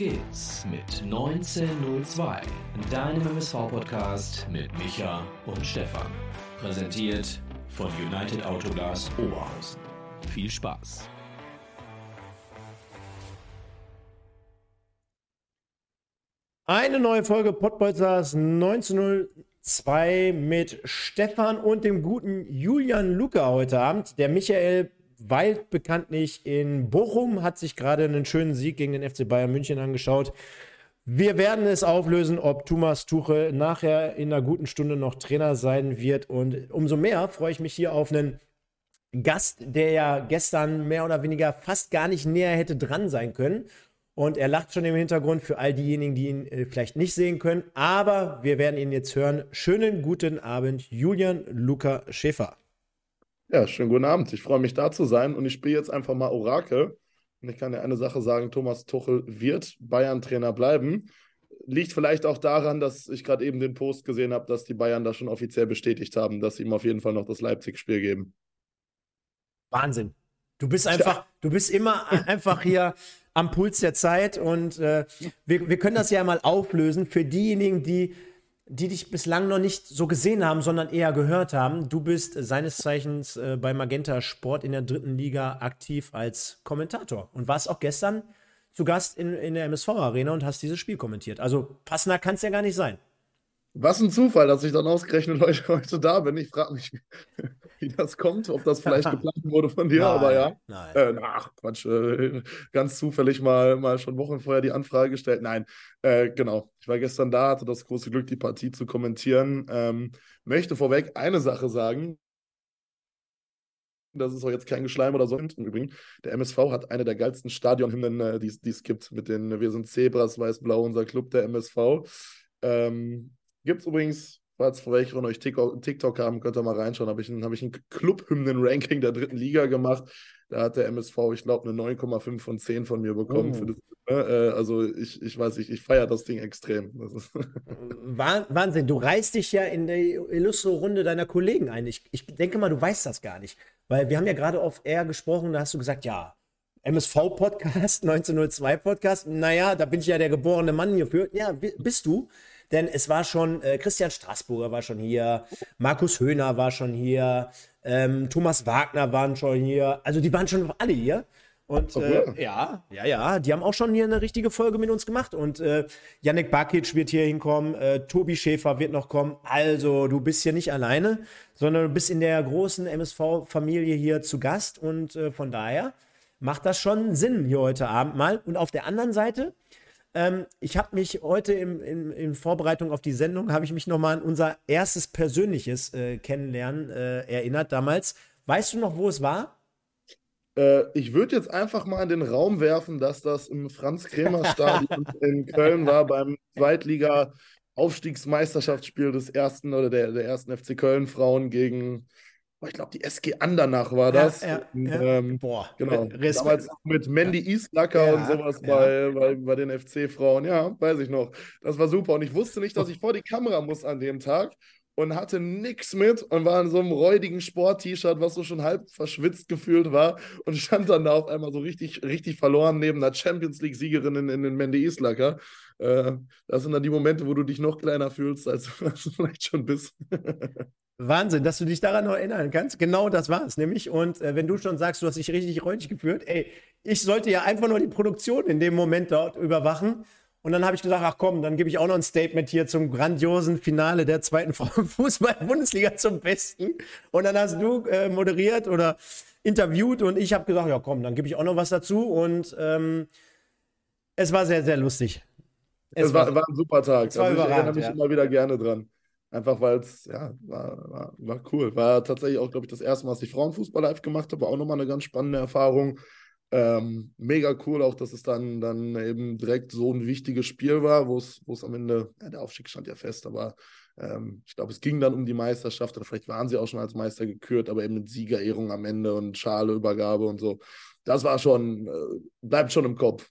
Geht's mit 1902, deinem MSV-Podcast mit Micha und Stefan. Präsentiert von United Autoglas Oberhausen. Viel Spaß! Eine neue Folge Podbolzers 1902 mit Stefan und dem guten Julian Luca heute Abend. Der Michael weilt bekanntlich in Bochum, hat sich gerade einen schönen Sieg gegen den FC Bayern München angeschaut. Wir werden es auflösen, ob Thomas Tuchel nachher in einer guten Stunde noch Trainer sein wird. Und umso mehr freue ich mich hier auf einen Gast, der ja gestern mehr oder weniger fast gar nicht näher hätte dran sein können. Und er lacht schon im Hintergrund für all diejenigen, die ihn äh, vielleicht nicht sehen können. Aber wir werden ihn jetzt hören. Schönen guten Abend, Julian Luca Schäfer. Ja, schönen guten Abend. Ich freue mich da zu sein und ich spiele jetzt einfach mal Orakel. Und ich kann dir eine Sache sagen: Thomas Tuchel wird Bayern-Trainer bleiben. Liegt vielleicht auch daran, dass ich gerade eben den Post gesehen habe, dass die Bayern da schon offiziell bestätigt haben, dass sie ihm auf jeden Fall noch das Leipzig-Spiel geben. Wahnsinn. Du bist einfach, ja. du bist immer einfach hier am Puls der Zeit und äh, wir, wir können das ja mal auflösen für diejenigen, die die dich bislang noch nicht so gesehen haben, sondern eher gehört haben. Du bist seines Zeichens äh, bei Magenta Sport in der dritten Liga aktiv als Kommentator und warst auch gestern zu Gast in, in der MSV-Arena und hast dieses Spiel kommentiert. Also passender kann es ja gar nicht sein. Was ein Zufall, dass ich dann ausgerechnet heute, heute da bin. Ich frage mich, wie das kommt, ob das vielleicht geplant wurde von dir, nein, aber ja. Nein. Äh, ach, Quatsch, äh, ganz zufällig mal, mal schon Wochen vorher die Anfrage gestellt. Nein, äh, genau. Ich war gestern da, hatte das große Glück, die Partie zu kommentieren. Ähm, möchte vorweg eine Sache sagen. Das ist auch jetzt kein Geschleim oder so. Im Übrigen, der MSV hat eine der geilsten Stadionhymnen, äh, die es gibt, mit den Wir sind Zebras, Weiß-Blau, unser Club, der MSV. Ähm, gibt es übrigens falls vor welche von euch TikTok, haben, könnt ihr mal reinschauen. Habe ich ein, hab ich ein Club-Hymnen-Ranking der dritten Liga gemacht. Da hat der MSV, ich glaube, eine 9,5 von 10 von mir bekommen. Oh. Das, ne? also ich, ich weiß nicht, ich feiere das Ding extrem. Das Wahnsinn, du reißt dich ja in die illustre Runde deiner Kollegen ein. Ich, ich denke mal, du weißt das gar nicht. Weil wir haben ja gerade auf R gesprochen, da hast du gesagt, ja, MSV-Podcast, 1902-Podcast, naja, da bin ich ja der geborene Mann hierfür. Ja, bist du. Denn es war schon, äh, Christian Straßburger war schon hier, Markus Höhner war schon hier, ähm, Thomas Wagner waren schon hier. Also die waren schon alle hier. Und äh, ja, ja, ja, die haben auch schon hier eine richtige Folge mit uns gemacht. Und äh, Yannick Bakic wird hier hinkommen, äh, Tobi Schäfer wird noch kommen. Also, du bist hier nicht alleine, sondern du bist in der großen MSV-Familie hier zu Gast. Und äh, von daher macht das schon Sinn hier heute Abend mal. Und auf der anderen Seite ähm, ich habe mich heute im, in, in, Vorbereitung auf die Sendung, habe ich mich nochmal an unser erstes persönliches äh, Kennenlernen äh, erinnert damals. Weißt du noch, wo es war? Äh, ich würde jetzt einfach mal in den Raum werfen, dass das im Franz-Kremer-Stadion in Köln war, beim Zweitliga-Aufstiegsmeisterschaftsspiel des ersten oder der, der ersten FC Köln-Frauen gegen ich glaube, die SG Andernach war das. Ja, ja, ja. Ähm, Boah, genau. Respekt. Damals mit Mandy Islacker und sowas bei, bei, bei den FC-Frauen. Ja, weiß ich noch. Das war super. Und ich wusste nicht, dass ich vor die Kamera muss an dem Tag und hatte nichts mit und war in so einem räudigen Sport-T-Shirt, was so schon halb verschwitzt gefühlt war und stand dann da auf einmal so richtig, richtig verloren neben einer Champions League-Siegerin in, in den Mandy Islacker. Äh, das sind dann die Momente, wo du dich noch kleiner fühlst, als, als du vielleicht schon bist. Wahnsinn, dass du dich daran noch erinnern kannst. Genau das war es nämlich. Und äh, wenn du schon sagst, du hast dich richtig räudig geführt, ey, ich sollte ja einfach nur die Produktion in dem Moment dort überwachen. Und dann habe ich gesagt, ach komm, dann gebe ich auch noch ein Statement hier zum grandiosen Finale der zweiten Fußball-Bundesliga zum Besten. Und dann hast du äh, moderiert oder interviewt und ich habe gesagt, ja komm, dann gebe ich auch noch was dazu. Und ähm, es war sehr, sehr lustig. Es, es war, war, ein super Tag. Es war also ich erinnere mich ja. immer wieder gerne dran. Einfach weil es, ja, war, war, war, cool. War tatsächlich auch, glaube ich, das erste Mal, dass ich Frauenfußball live gemacht habe. War auch nochmal eine ganz spannende Erfahrung. Ähm, mega cool auch, dass es dann, dann eben direkt so ein wichtiges Spiel war, wo es am Ende, ja, der Aufstieg stand ja fest, aber ähm, ich glaube, es ging dann um die Meisterschaft oder vielleicht waren sie auch schon als Meister gekürt, aber eben mit Siegerehrung am Ende und Schaleübergabe und so. Das war schon, äh, bleibt schon im Kopf.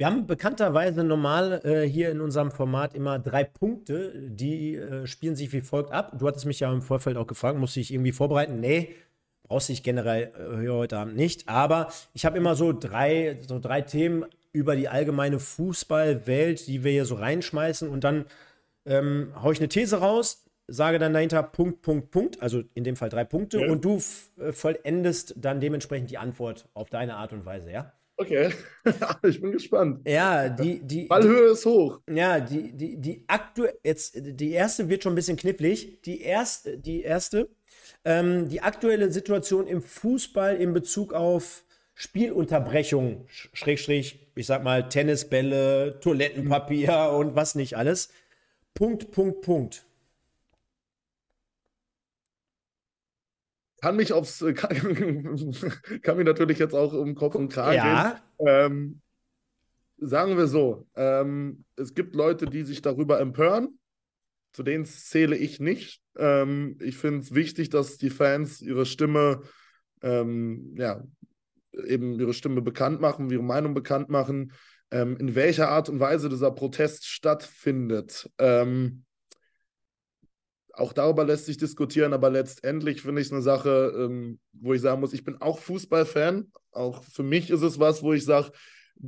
Wir haben bekannterweise normal äh, hier in unserem Format immer drei Punkte, die äh, spielen sich wie folgt ab. Du hattest mich ja im Vorfeld auch gefragt, musste ich irgendwie vorbereiten? Nee, brauchst dich generell äh, heute Abend nicht. Aber ich habe immer so drei, so drei Themen über die allgemeine Fußballwelt, die wir hier so reinschmeißen und dann ähm, haue ich eine These raus, sage dann dahinter Punkt, Punkt, Punkt, also in dem Fall drei Punkte ja. und du äh, vollendest dann dementsprechend die Antwort auf deine Art und Weise, ja? Okay, ich bin gespannt. Ja, die, die Ballhöhe ist hoch. Ja, die, die, die aktuell, jetzt, die erste wird schon ein bisschen knifflig. Die erste, die erste, ähm, die aktuelle Situation im Fußball in Bezug auf Spielunterbrechung, Schrägstrich, ich sag mal, Tennisbälle, Toilettenpapier und was nicht alles. Punkt, Punkt, Punkt. Kann mich aufs, kann, kann mich natürlich jetzt auch um Kopf und Kragen ja. Ähm, sagen wir so, ähm, es gibt Leute, die sich darüber empören. Zu denen zähle ich nicht. Ähm, ich finde es wichtig, dass die Fans ihre Stimme, ähm, ja, eben ihre Stimme bekannt machen, ihre Meinung bekannt machen, ähm, in welcher Art und Weise dieser Protest stattfindet. Ähm, auch darüber lässt sich diskutieren, aber letztendlich finde ich es eine Sache, ähm, wo ich sagen muss, ich bin auch Fußballfan. Auch für mich ist es was, wo ich sage,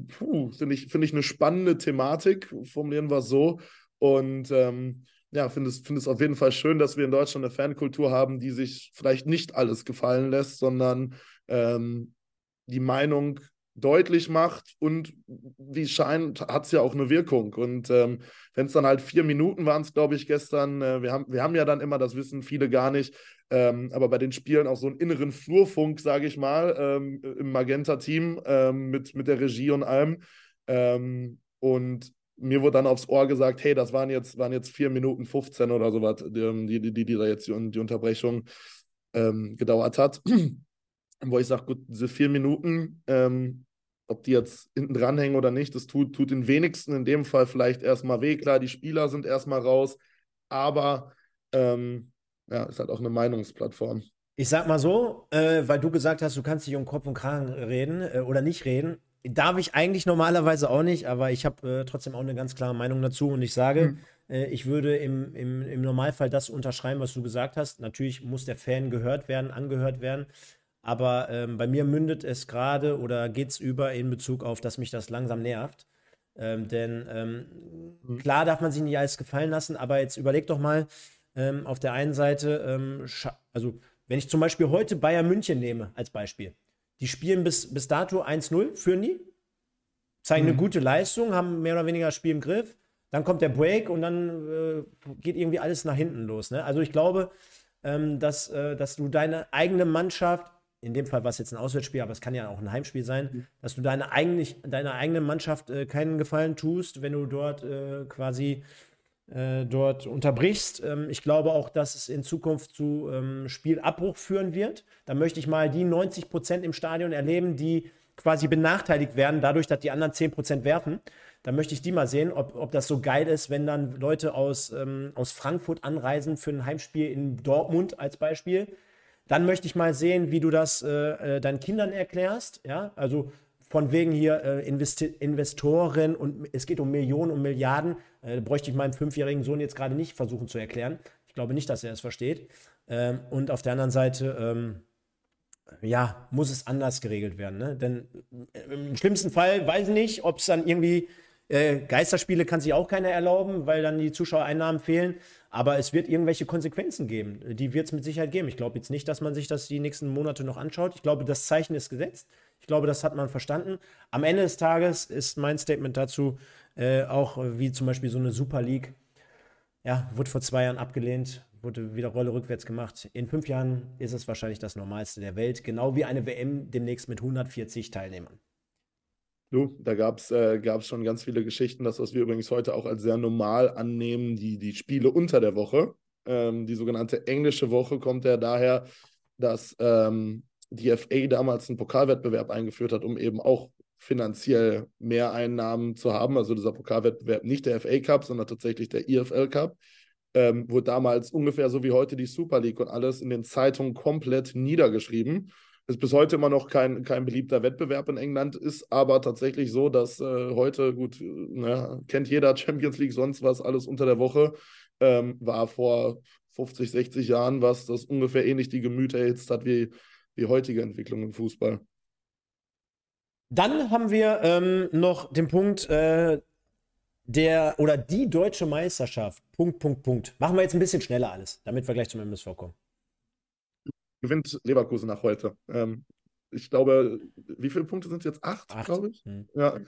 finde ich, find ich eine spannende Thematik, formulieren wir es so. Und ähm, ja, finde es, find es auf jeden Fall schön, dass wir in Deutschland eine Fankultur haben, die sich vielleicht nicht alles gefallen lässt, sondern ähm, die Meinung deutlich macht und wie es scheint, hat es ja auch eine Wirkung. Und ähm, wenn es dann halt vier Minuten waren, glaube ich gestern, äh, wir, haben, wir haben ja dann immer, das wissen viele gar nicht, ähm, aber bei den Spielen auch so einen inneren Flurfunk, sage ich mal, ähm, im Magenta-Team ähm, mit, mit der Regie und allem. Ähm, und mir wurde dann aufs Ohr gesagt, hey, das waren jetzt, waren jetzt vier Minuten 15 oder sowas, die, die, die, die da jetzt die, die Unterbrechung ähm, gedauert hat wo ich sage, gut, diese vier Minuten, ähm, ob die jetzt hinten dranhängen oder nicht, das tut, tut den wenigsten in dem Fall vielleicht erstmal weh. Klar, die Spieler sind erstmal raus, aber ähm, ja, ist halt auch eine Meinungsplattform. Ich sag mal so, äh, weil du gesagt hast, du kannst nicht um Kopf und Kragen reden äh, oder nicht reden. Darf ich eigentlich normalerweise auch nicht, aber ich habe äh, trotzdem auch eine ganz klare Meinung dazu und ich sage, mhm. ich würde im, im, im Normalfall das unterschreiben, was du gesagt hast. Natürlich muss der Fan gehört werden, angehört werden. Aber ähm, bei mir mündet es gerade oder geht es über in Bezug auf, dass mich das langsam nervt. Ähm, denn ähm, mhm. klar darf man sich nicht alles gefallen lassen, aber jetzt überleg doch mal ähm, auf der einen Seite, ähm, also wenn ich zum Beispiel heute Bayern München nehme als Beispiel, die spielen bis, bis dato 1-0, führen die, zeigen mhm. eine gute Leistung, haben mehr oder weniger das Spiel im Griff, dann kommt der Break und dann äh, geht irgendwie alles nach hinten los. Ne? Also ich glaube, ähm, dass, äh, dass du deine eigene Mannschaft in dem Fall war es jetzt ein Auswärtsspiel, aber es kann ja auch ein Heimspiel sein, mhm. dass du deine, eigentlich, deiner eigenen Mannschaft äh, keinen Gefallen tust, wenn du dort äh, quasi äh, dort unterbrichst. Ähm, ich glaube auch, dass es in Zukunft zu ähm, Spielabbruch führen wird. Da möchte ich mal die 90 Prozent im Stadion erleben, die quasi benachteiligt werden, dadurch, dass die anderen 10 Prozent werfen. Da möchte ich die mal sehen, ob, ob das so geil ist, wenn dann Leute aus, ähm, aus Frankfurt anreisen für ein Heimspiel in Dortmund als Beispiel dann möchte ich mal sehen, wie du das äh, äh, deinen Kindern erklärst. Ja, also von wegen hier äh, Investi Investoren und es geht um Millionen und Milliarden. Äh, bräuchte ich meinem fünfjährigen Sohn jetzt gerade nicht versuchen zu erklären. Ich glaube nicht, dass er es versteht. Ähm, und auf der anderen Seite, ähm, ja, muss es anders geregelt werden. Ne? Denn äh, im schlimmsten Fall weiß ich nicht, ob es dann irgendwie äh, Geisterspiele kann sich auch keiner erlauben, weil dann die Zuschauereinnahmen fehlen. Aber es wird irgendwelche Konsequenzen geben. Die wird es mit Sicherheit geben. Ich glaube jetzt nicht, dass man sich das die nächsten Monate noch anschaut. Ich glaube, das Zeichen ist gesetzt. Ich glaube, das hat man verstanden. Am Ende des Tages ist mein Statement dazu äh, auch wie zum Beispiel so eine Super League. Ja, wurde vor zwei Jahren abgelehnt, wurde wieder Rolle rückwärts gemacht. In fünf Jahren ist es wahrscheinlich das Normalste der Welt, genau wie eine WM demnächst mit 140 Teilnehmern. Du, da gab es äh, schon ganz viele Geschichten, das, was wir übrigens heute auch als sehr normal annehmen, die, die Spiele unter der Woche. Ähm, die sogenannte englische Woche kommt ja daher, dass ähm, die FA damals einen Pokalwettbewerb eingeführt hat, um eben auch finanziell mehr Einnahmen zu haben. Also dieser Pokalwettbewerb nicht der FA Cup, sondern tatsächlich der EFL Cup. Ähm, wurde damals ungefähr so wie heute die Super League und alles in den Zeitungen komplett niedergeschrieben ist bis heute immer noch kein, kein beliebter Wettbewerb in England, ist aber tatsächlich so, dass äh, heute, gut, na, kennt jeder Champions League, sonst was, alles unter der Woche, ähm, war vor 50, 60 Jahren was, das ungefähr ähnlich die Gemüter erhitzt hat wie die heutige Entwicklung im Fußball. Dann haben wir ähm, noch den Punkt, äh, der oder die deutsche Meisterschaft. Punkt, Punkt, Punkt. Machen wir jetzt ein bisschen schneller alles, damit wir gleich zum MSV kommen. Gewinnt Leverkusen nach heute. Ähm, ich glaube, wie viele Punkte sind es jetzt? Acht, Acht. glaube ich. Hm. Ja.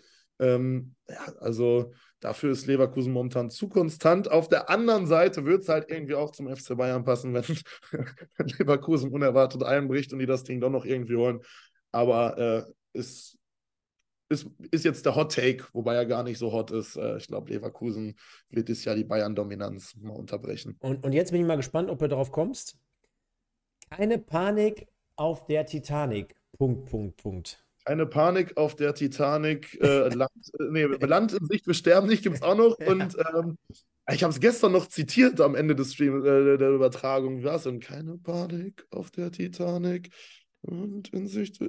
Ähm, ja, also dafür ist Leverkusen momentan zu konstant. Auf der anderen Seite wird es halt irgendwie auch zum FC Bayern passen, wenn, wenn, Leverkusen unerwartet einbricht und die das Ding doch noch irgendwie holen. Aber äh, ist, ist, ist jetzt der Hot Take, wobei er gar nicht so hot ist. Äh, ich glaube, Leverkusen wird dieses Jahr die Bayern-Dominanz mal unterbrechen. Und, und jetzt bin ich mal gespannt, ob du darauf kommst. Keine Panik auf der Titanic. Punkt, Punkt, Punkt. Keine Panik auf der Titanic. Äh, Land, nee, Land in Sicht, wir sterben nicht, gibt es auch noch. Und ähm, ich habe es gestern noch zitiert am Ende des Streams, äh, der Übertragung. Wie war es denn? Keine Panik auf der Titanic. Und in Sicht.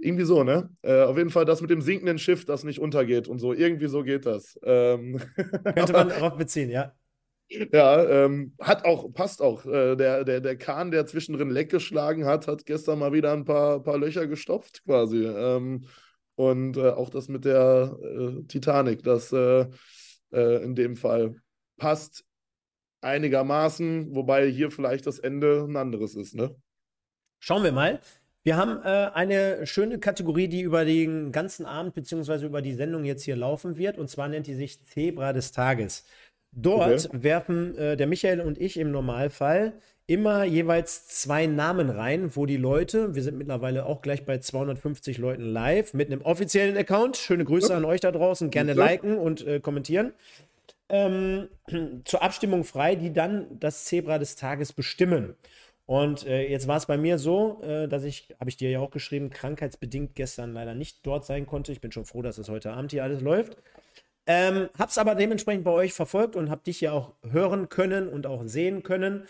Irgendwie so, ne? Äh, auf jeden Fall das mit dem sinkenden Schiff, das nicht untergeht und so. Irgendwie so geht das. Ähm, Könnte man darauf beziehen, ja. Ja, ähm, hat auch, passt auch. Äh, der, der, der Kahn, der zwischendrin Leck geschlagen hat, hat gestern mal wieder ein paar, paar Löcher gestopft, quasi. Ähm, und äh, auch das mit der äh, Titanic, das äh, äh, in dem Fall passt einigermaßen, wobei hier vielleicht das Ende ein anderes ist, ne? Schauen wir mal. Wir haben äh, eine schöne Kategorie, die über den ganzen Abend bzw. über die Sendung jetzt hier laufen wird. Und zwar nennt die sich Zebra des Tages. Dort okay. werfen äh, der Michael und ich im Normalfall immer jeweils zwei Namen rein, wo die Leute, wir sind mittlerweile auch gleich bei 250 Leuten live mit einem offiziellen Account. Schöne Grüße ja. an euch da draußen. Gerne ja. liken und äh, kommentieren. Ähm, zur Abstimmung frei, die dann das Zebra des Tages bestimmen. Und äh, jetzt war es bei mir so, äh, dass ich, habe ich dir ja auch geschrieben, krankheitsbedingt gestern leider nicht dort sein konnte. Ich bin schon froh, dass es heute Abend hier alles läuft. Ähm, hab's aber dementsprechend bei euch verfolgt und hab dich ja auch hören können und auch sehen können.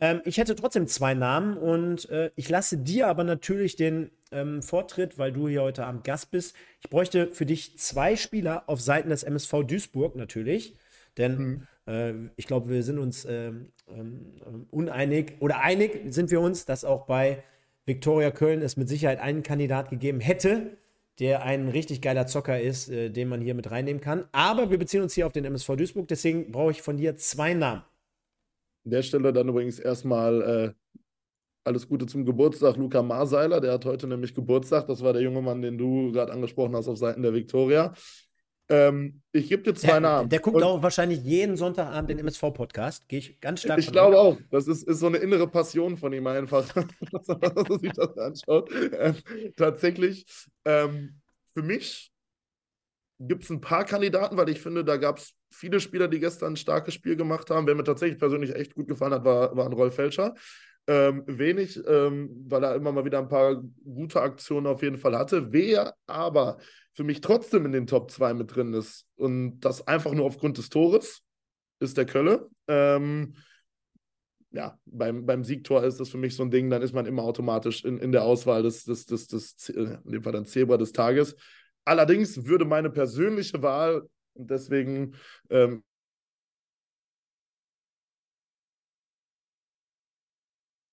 Ähm, ich hätte trotzdem zwei Namen und äh, ich lasse dir aber natürlich den ähm, Vortritt, weil du hier heute Abend Gast bist. Ich bräuchte für dich zwei Spieler auf Seiten des MSV Duisburg natürlich, denn mhm. äh, ich glaube, wir sind uns ähm, ähm, uneinig oder einig sind wir uns, dass auch bei Viktoria Köln es mit Sicherheit einen Kandidat gegeben hätte, der ein richtig geiler Zocker ist, äh, den man hier mit reinnehmen kann. Aber wir beziehen uns hier auf den MSV Duisburg, deswegen brauche ich von dir zwei Namen. An der Stelle dann übrigens erstmal äh, alles Gute zum Geburtstag, Luca Marseiler. Der hat heute nämlich Geburtstag. Das war der junge Mann, den du gerade angesprochen hast auf Seiten der Viktoria. Ähm, ich gebe dir zwei der, Namen. Der guckt Und, auch wahrscheinlich jeden Sonntagabend den MSV-Podcast. Gehe ich ganz stark Ich glaube auch. Das ist, ist so eine innere Passion von ihm einfach, dass er sich das anschaut. Ähm, tatsächlich, ähm, für mich gibt es ein paar Kandidaten, weil ich finde, da gab es viele Spieler, die gestern ein starkes Spiel gemacht haben. Wer mir tatsächlich persönlich echt gut gefallen hat, war, war ein Rolf Felscher. Ähm, wenig, ähm, weil er immer mal wieder ein paar gute Aktionen auf jeden Fall hatte. Wer aber für mich trotzdem in den Top 2 mit drin ist und das einfach nur aufgrund des Tores, ist der Kölle. Ähm, ja, beim, beim Siegtor ist das für mich so ein Ding, dann ist man immer automatisch in, in der Auswahl des, des, des, des, in dem Fall dann Zebra des Tages. Allerdings würde meine persönliche Wahl, und deswegen ähm,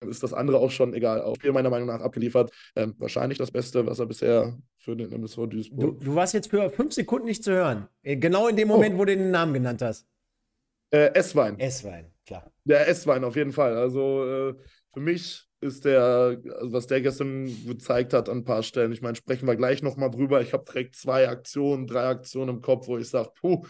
ist das andere auch schon egal. Auch hier meiner Meinung nach abgeliefert. Ähm, wahrscheinlich das Beste, was er bisher für den MSV Duisburg. Du, du, warst jetzt für fünf Sekunden nicht zu hören. Äh, genau in dem Moment, oh. wo du den Namen genannt hast. Äh, S-Wein. S-Wein, klar. Der S-Wein auf jeden Fall. Also äh, für mich ist der, also was der gestern gezeigt hat an ein paar Stellen, ich meine, sprechen wir gleich nochmal drüber. Ich habe direkt zwei Aktionen, drei Aktionen im Kopf, wo ich sage, puh.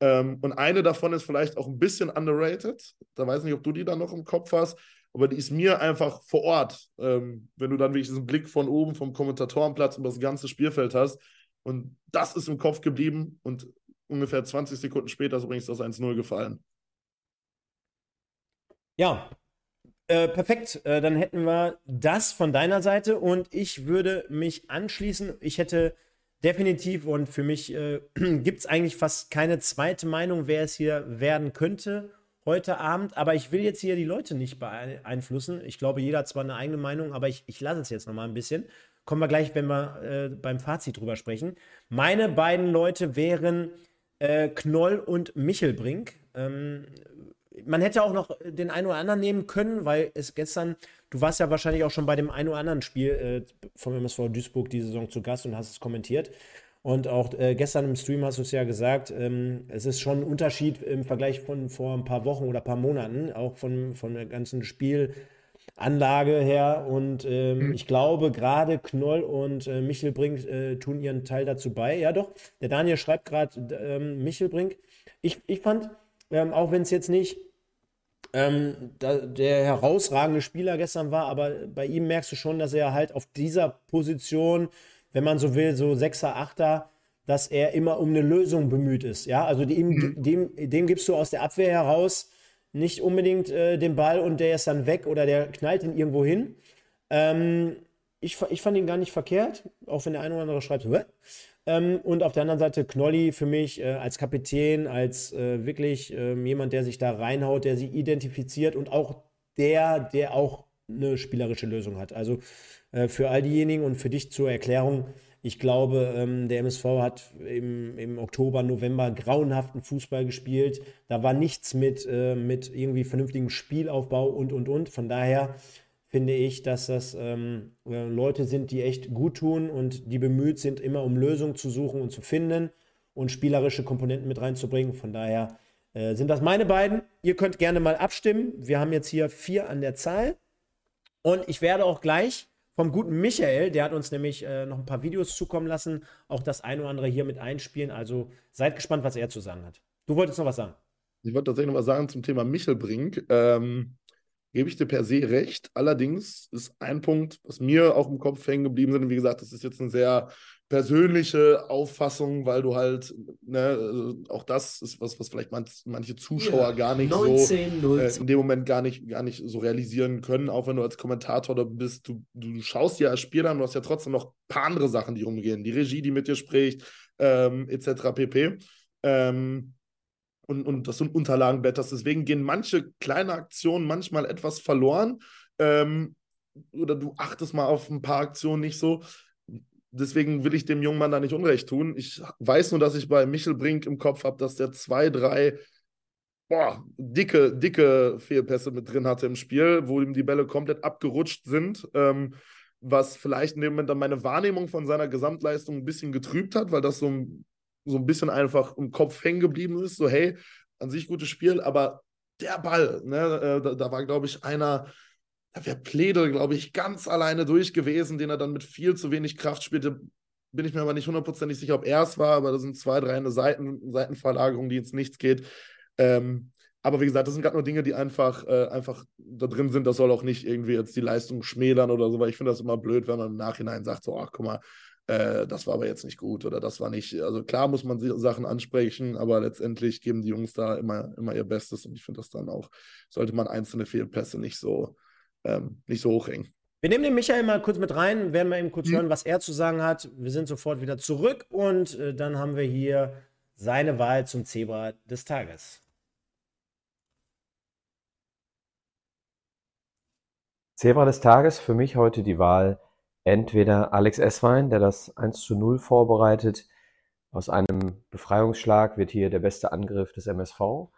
Ähm, und eine davon ist vielleicht auch ein bisschen underrated. Da weiß ich nicht, ob du die da noch im Kopf hast aber die ist mir einfach vor Ort, ähm, wenn du dann wirklich diesen Blick von oben vom Kommentatorenplatz über das ganze Spielfeld hast. Und das ist im Kopf geblieben und ungefähr 20 Sekunden später ist übrigens das 1-0 gefallen. Ja, äh, perfekt. Äh, dann hätten wir das von deiner Seite und ich würde mich anschließen. Ich hätte definitiv und für mich äh, gibt es eigentlich fast keine zweite Meinung, wer es hier werden könnte heute Abend, aber ich will jetzt hier die Leute nicht beeinflussen. Ich glaube, jeder hat zwar eine eigene Meinung, aber ich, ich lasse es jetzt nochmal ein bisschen. Kommen wir gleich, wenn wir äh, beim Fazit drüber sprechen. Meine beiden Leute wären äh, Knoll und Michelbrink. Ähm, man hätte auch noch den einen oder anderen nehmen können, weil es gestern, du warst ja wahrscheinlich auch schon bei dem einen oder anderen Spiel, äh, vom MSV Duisburg die Saison zu Gast und hast es kommentiert. Und auch äh, gestern im Stream hast du es ja gesagt, ähm, es ist schon ein Unterschied im Vergleich von vor ein paar Wochen oder ein paar Monaten, auch von, von der ganzen Spielanlage her. Und ähm, mhm. ich glaube, gerade Knoll und äh, Michelbrink äh, tun ihren Teil dazu bei. Ja, doch, der Daniel schreibt gerade ähm, Michelbrink. Ich, ich fand, ähm, auch wenn es jetzt nicht ähm, da, der herausragende Spieler gestern war, aber bei ihm merkst du schon, dass er halt auf dieser Position wenn man so will, so Sechser, Achter, dass er immer um eine Lösung bemüht ist. Ja, also dem, mhm. dem, dem gibst du aus der Abwehr heraus nicht unbedingt äh, den Ball und der ist dann weg oder der knallt ihn irgendwo hin. Ähm, ich, ich fand ihn gar nicht verkehrt, auch wenn der eine oder andere schreibt, Hä? Ähm, und auf der anderen Seite Knolli für mich äh, als Kapitän, als äh, wirklich äh, jemand, der sich da reinhaut, der sie identifiziert und auch der, der auch eine spielerische Lösung hat. Also für all diejenigen und für dich zur Erklärung. Ich glaube, ähm, der MSV hat im, im, Oktober, November grauenhaften Fußball gespielt. Da war nichts mit, äh, mit irgendwie vernünftigem Spielaufbau und, und, und. Von daher finde ich, dass das ähm, äh, Leute sind, die echt gut tun und die bemüht sind, immer um Lösungen zu suchen und zu finden und spielerische Komponenten mit reinzubringen. Von daher äh, sind das meine beiden. Ihr könnt gerne mal abstimmen. Wir haben jetzt hier vier an der Zahl. Und ich werde auch gleich vom guten Michael, der hat uns nämlich äh, noch ein paar Videos zukommen lassen, auch das eine oder andere hier mit einspielen. Also seid gespannt, was er zu sagen hat. Du wolltest noch was sagen. Ich wollte tatsächlich noch was sagen zum Thema Michelbrink. Ähm, gebe ich dir per se recht. Allerdings ist ein Punkt, was mir auch im Kopf hängen geblieben ist, und wie gesagt, das ist jetzt ein sehr persönliche Auffassung, weil du halt, ne, äh, auch das ist was, was vielleicht manch, manche Zuschauer ja, gar nicht 19, so äh, in dem Moment gar nicht, gar nicht so realisieren können, auch wenn du als Kommentator da bist, du, du schaust ja als Spieler an, du hast ja trotzdem noch ein paar andere Sachen, die rumgehen, die Regie, die mit dir spricht, ähm, etc. pp. Ähm, und, und das sind Unterlagenblätter. Deswegen gehen manche kleine Aktionen manchmal etwas verloren. Ähm, oder du achtest mal auf ein paar Aktionen nicht so deswegen will ich dem jungen Mann da nicht Unrecht tun. Ich weiß nur, dass ich bei Michel Brink im Kopf habe, dass der zwei, drei boah, dicke, dicke Fehlpässe mit drin hatte im Spiel, wo ihm die Bälle komplett abgerutscht sind. Ähm, was vielleicht in dem Moment dann meine Wahrnehmung von seiner Gesamtleistung ein bisschen getrübt hat, weil das so ein, so ein bisschen einfach im Kopf hängen geblieben ist. So, hey, an sich gutes Spiel, aber der Ball, ne, äh, da, da war, glaube ich, einer, da wäre Pledel, glaube ich, ganz alleine durch gewesen, den er dann mit viel zu wenig Kraft spielte. Bin ich mir aber nicht hundertprozentig sicher, ob er es war, aber das sind zwei, drei eine Seiten, Seitenverlagerung, die ins Nichts geht. Ähm, aber wie gesagt, das sind gerade nur Dinge, die einfach, äh, einfach da drin sind. Das soll auch nicht irgendwie jetzt die Leistung schmälern oder so, weil ich finde das immer blöd, wenn man im Nachhinein sagt, so, ach guck mal, äh, das war aber jetzt nicht gut oder das war nicht. Also klar muss man Sachen ansprechen, aber letztendlich geben die Jungs da immer, immer ihr Bestes und ich finde das dann auch, sollte man einzelne Fehlpässe nicht so, ähm, nicht so hochhängen. Wir nehmen den Michael mal kurz mit rein, werden wir eben kurz mhm. hören, was er zu sagen hat. Wir sind sofort wieder zurück und äh, dann haben wir hier seine Wahl zum Zebra des Tages. Zebra des Tages für mich heute die Wahl entweder Alex Esswein, der das 1 zu 0 vorbereitet. Aus einem Befreiungsschlag wird hier der beste Angriff des MSV.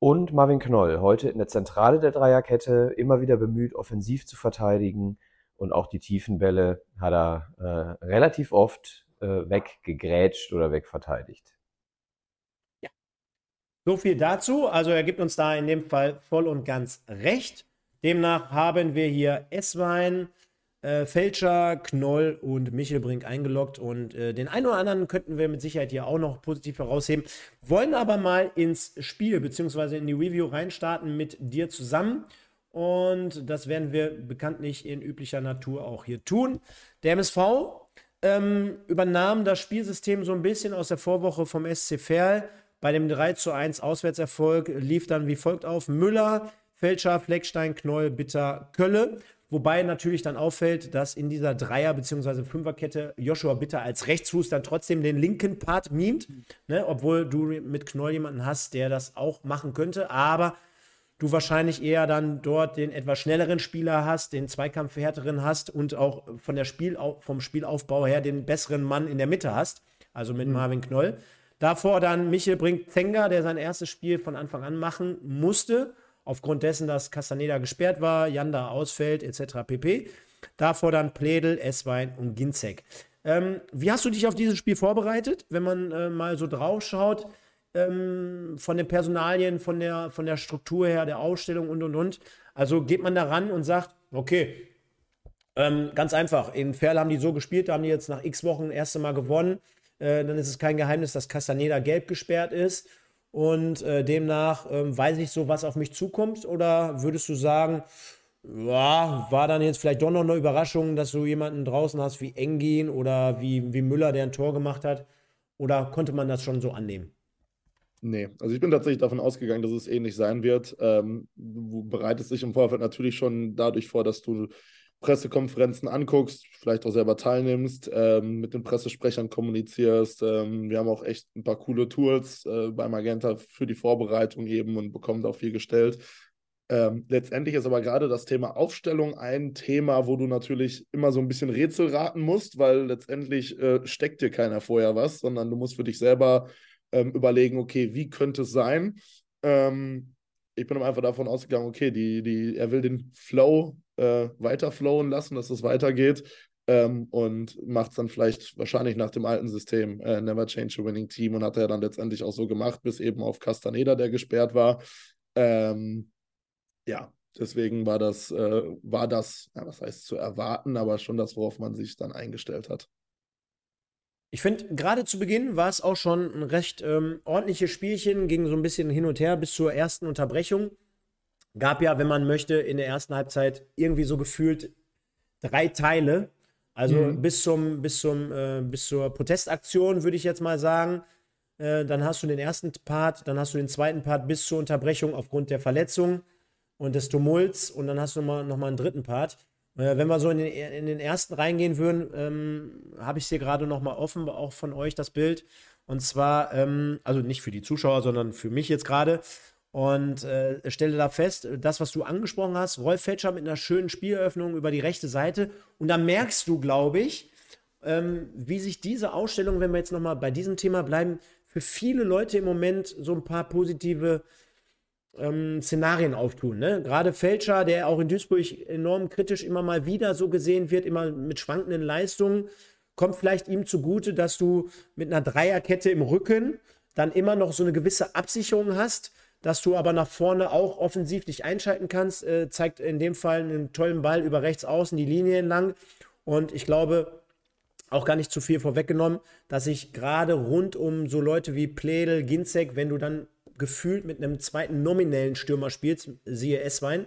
Und Marvin Knoll, heute in der Zentrale der Dreierkette, immer wieder bemüht, offensiv zu verteidigen. Und auch die tiefen Bälle hat er äh, relativ oft äh, weggegrätscht oder wegverteidigt. Ja. So viel dazu. Also er gibt uns da in dem Fall voll und ganz recht. Demnach haben wir hier Esswein, äh, Fälscher, Knoll und Michelbrink eingeloggt und äh, den einen oder anderen könnten wir mit Sicherheit hier auch noch positiv herausheben. Wollen aber mal ins Spiel bzw. in die Review reinstarten mit dir zusammen. Und das werden wir bekanntlich in üblicher Natur auch hier tun. Der MSV ähm, übernahm das Spielsystem so ein bisschen aus der Vorwoche vom SC Verl. Bei dem 3 zu 1 Auswärtserfolg lief dann wie folgt auf: Müller, Felscher, Fleckstein, Knoll, Bitter, Kölle. Wobei natürlich dann auffällt, dass in dieser Dreier- bzw. Fünferkette Joshua Bitter als Rechtsfuß dann trotzdem den linken Part mimt, ne? obwohl du mit Knoll jemanden hast, der das auch machen könnte. Aber du wahrscheinlich eher dann dort den etwas schnelleren Spieler hast, den Zweikampfhärteren hast und auch von der Spiel, vom Spielaufbau her den besseren Mann in der Mitte hast, also mit mhm. Marvin Knoll. Davor dann Michel bringt Zenga, der sein erstes Spiel von Anfang an machen musste aufgrund dessen, dass Castaneda gesperrt war, Janda ausfällt, etc. pp. Davor dann Pledel, Esswein und Ginzek. Ähm, wie hast du dich auf dieses Spiel vorbereitet, wenn man äh, mal so drauf schaut? Ähm, von den Personalien, von der, von der Struktur her, der Ausstellung und und und. Also geht man da ran und sagt, okay, ähm, ganz einfach, in Ferl haben die so gespielt, da haben die jetzt nach x Wochen das erste Mal gewonnen. Äh, dann ist es kein Geheimnis, dass Castaneda gelb gesperrt ist. Und äh, demnach äh, weiß ich so, was auf mich zukommt. Oder würdest du sagen, ja, war dann jetzt vielleicht doch noch eine Überraschung, dass du jemanden draußen hast wie Engin oder wie, wie Müller, der ein Tor gemacht hat? Oder konnte man das schon so annehmen? Nee, also ich bin tatsächlich davon ausgegangen, dass es ähnlich sein wird. Ähm, du bereitest dich im Vorfeld natürlich schon dadurch vor, dass du Pressekonferenzen anguckst, vielleicht auch selber teilnimmst, ähm, mit den Pressesprechern kommunizierst. Ähm, wir haben auch echt ein paar coole Tools äh, bei Magenta für die Vorbereitung eben und bekommen da auch viel gestellt. Ähm, letztendlich ist aber gerade das Thema Aufstellung ein Thema, wo du natürlich immer so ein bisschen Rätsel raten musst, weil letztendlich äh, steckt dir keiner vorher was, sondern du musst für dich selber ähm, überlegen, okay, wie könnte es sein? Ähm, ich bin einfach davon ausgegangen, okay, die, die, er will den Flow äh, weiterflowen lassen, dass es weitergeht ähm, und macht es dann vielleicht wahrscheinlich nach dem alten System, äh, Never Change a Winning Team und hat er dann letztendlich auch so gemacht, bis eben auf Castaneda, der gesperrt war. Ähm, ja, deswegen war das, äh, war das, ja, was heißt zu erwarten, aber schon das, worauf man sich dann eingestellt hat. Ich finde, gerade zu Beginn war es auch schon ein recht ähm, ordentliches Spielchen, ging so ein bisschen hin und her bis zur ersten Unterbrechung. Gab ja, wenn man möchte, in der ersten Halbzeit irgendwie so gefühlt drei Teile. Also mhm. bis, zum, bis, zum, äh, bis zur Protestaktion, würde ich jetzt mal sagen. Äh, dann hast du den ersten Part, dann hast du den zweiten Part bis zur Unterbrechung aufgrund der Verletzung und des Tumults und dann hast du noch mal, noch mal einen dritten Part. Äh, wenn wir so in den, in den ersten reingehen würden, ähm, habe ich hier gerade noch mal offen, auch von euch das Bild. Und zwar, ähm, also nicht für die Zuschauer, sondern für mich jetzt gerade. Und äh, stelle da fest, das, was du angesprochen hast, Rolf Fetscher mit einer schönen Spieleröffnung über die rechte Seite. Und da merkst du, glaube ich, ähm, wie sich diese Ausstellung, wenn wir jetzt noch mal bei diesem Thema bleiben, für viele Leute im Moment so ein paar positive ähm, Szenarien auftun. Ne? Gerade Fälscher, der auch in Duisburg enorm kritisch immer mal wieder so gesehen wird, immer mit schwankenden Leistungen, kommt vielleicht ihm zugute, dass du mit einer Dreierkette im Rücken dann immer noch so eine gewisse Absicherung hast, dass du aber nach vorne auch offensiv dich einschalten kannst. Äh, zeigt in dem Fall einen tollen Ball über rechts außen die Linie entlang. Und ich glaube, auch gar nicht zu viel vorweggenommen, dass ich gerade rund um so Leute wie Pledel, Ginzek, wenn du dann gefühlt mit einem zweiten nominellen Stürmer spielst, siehe Esswein,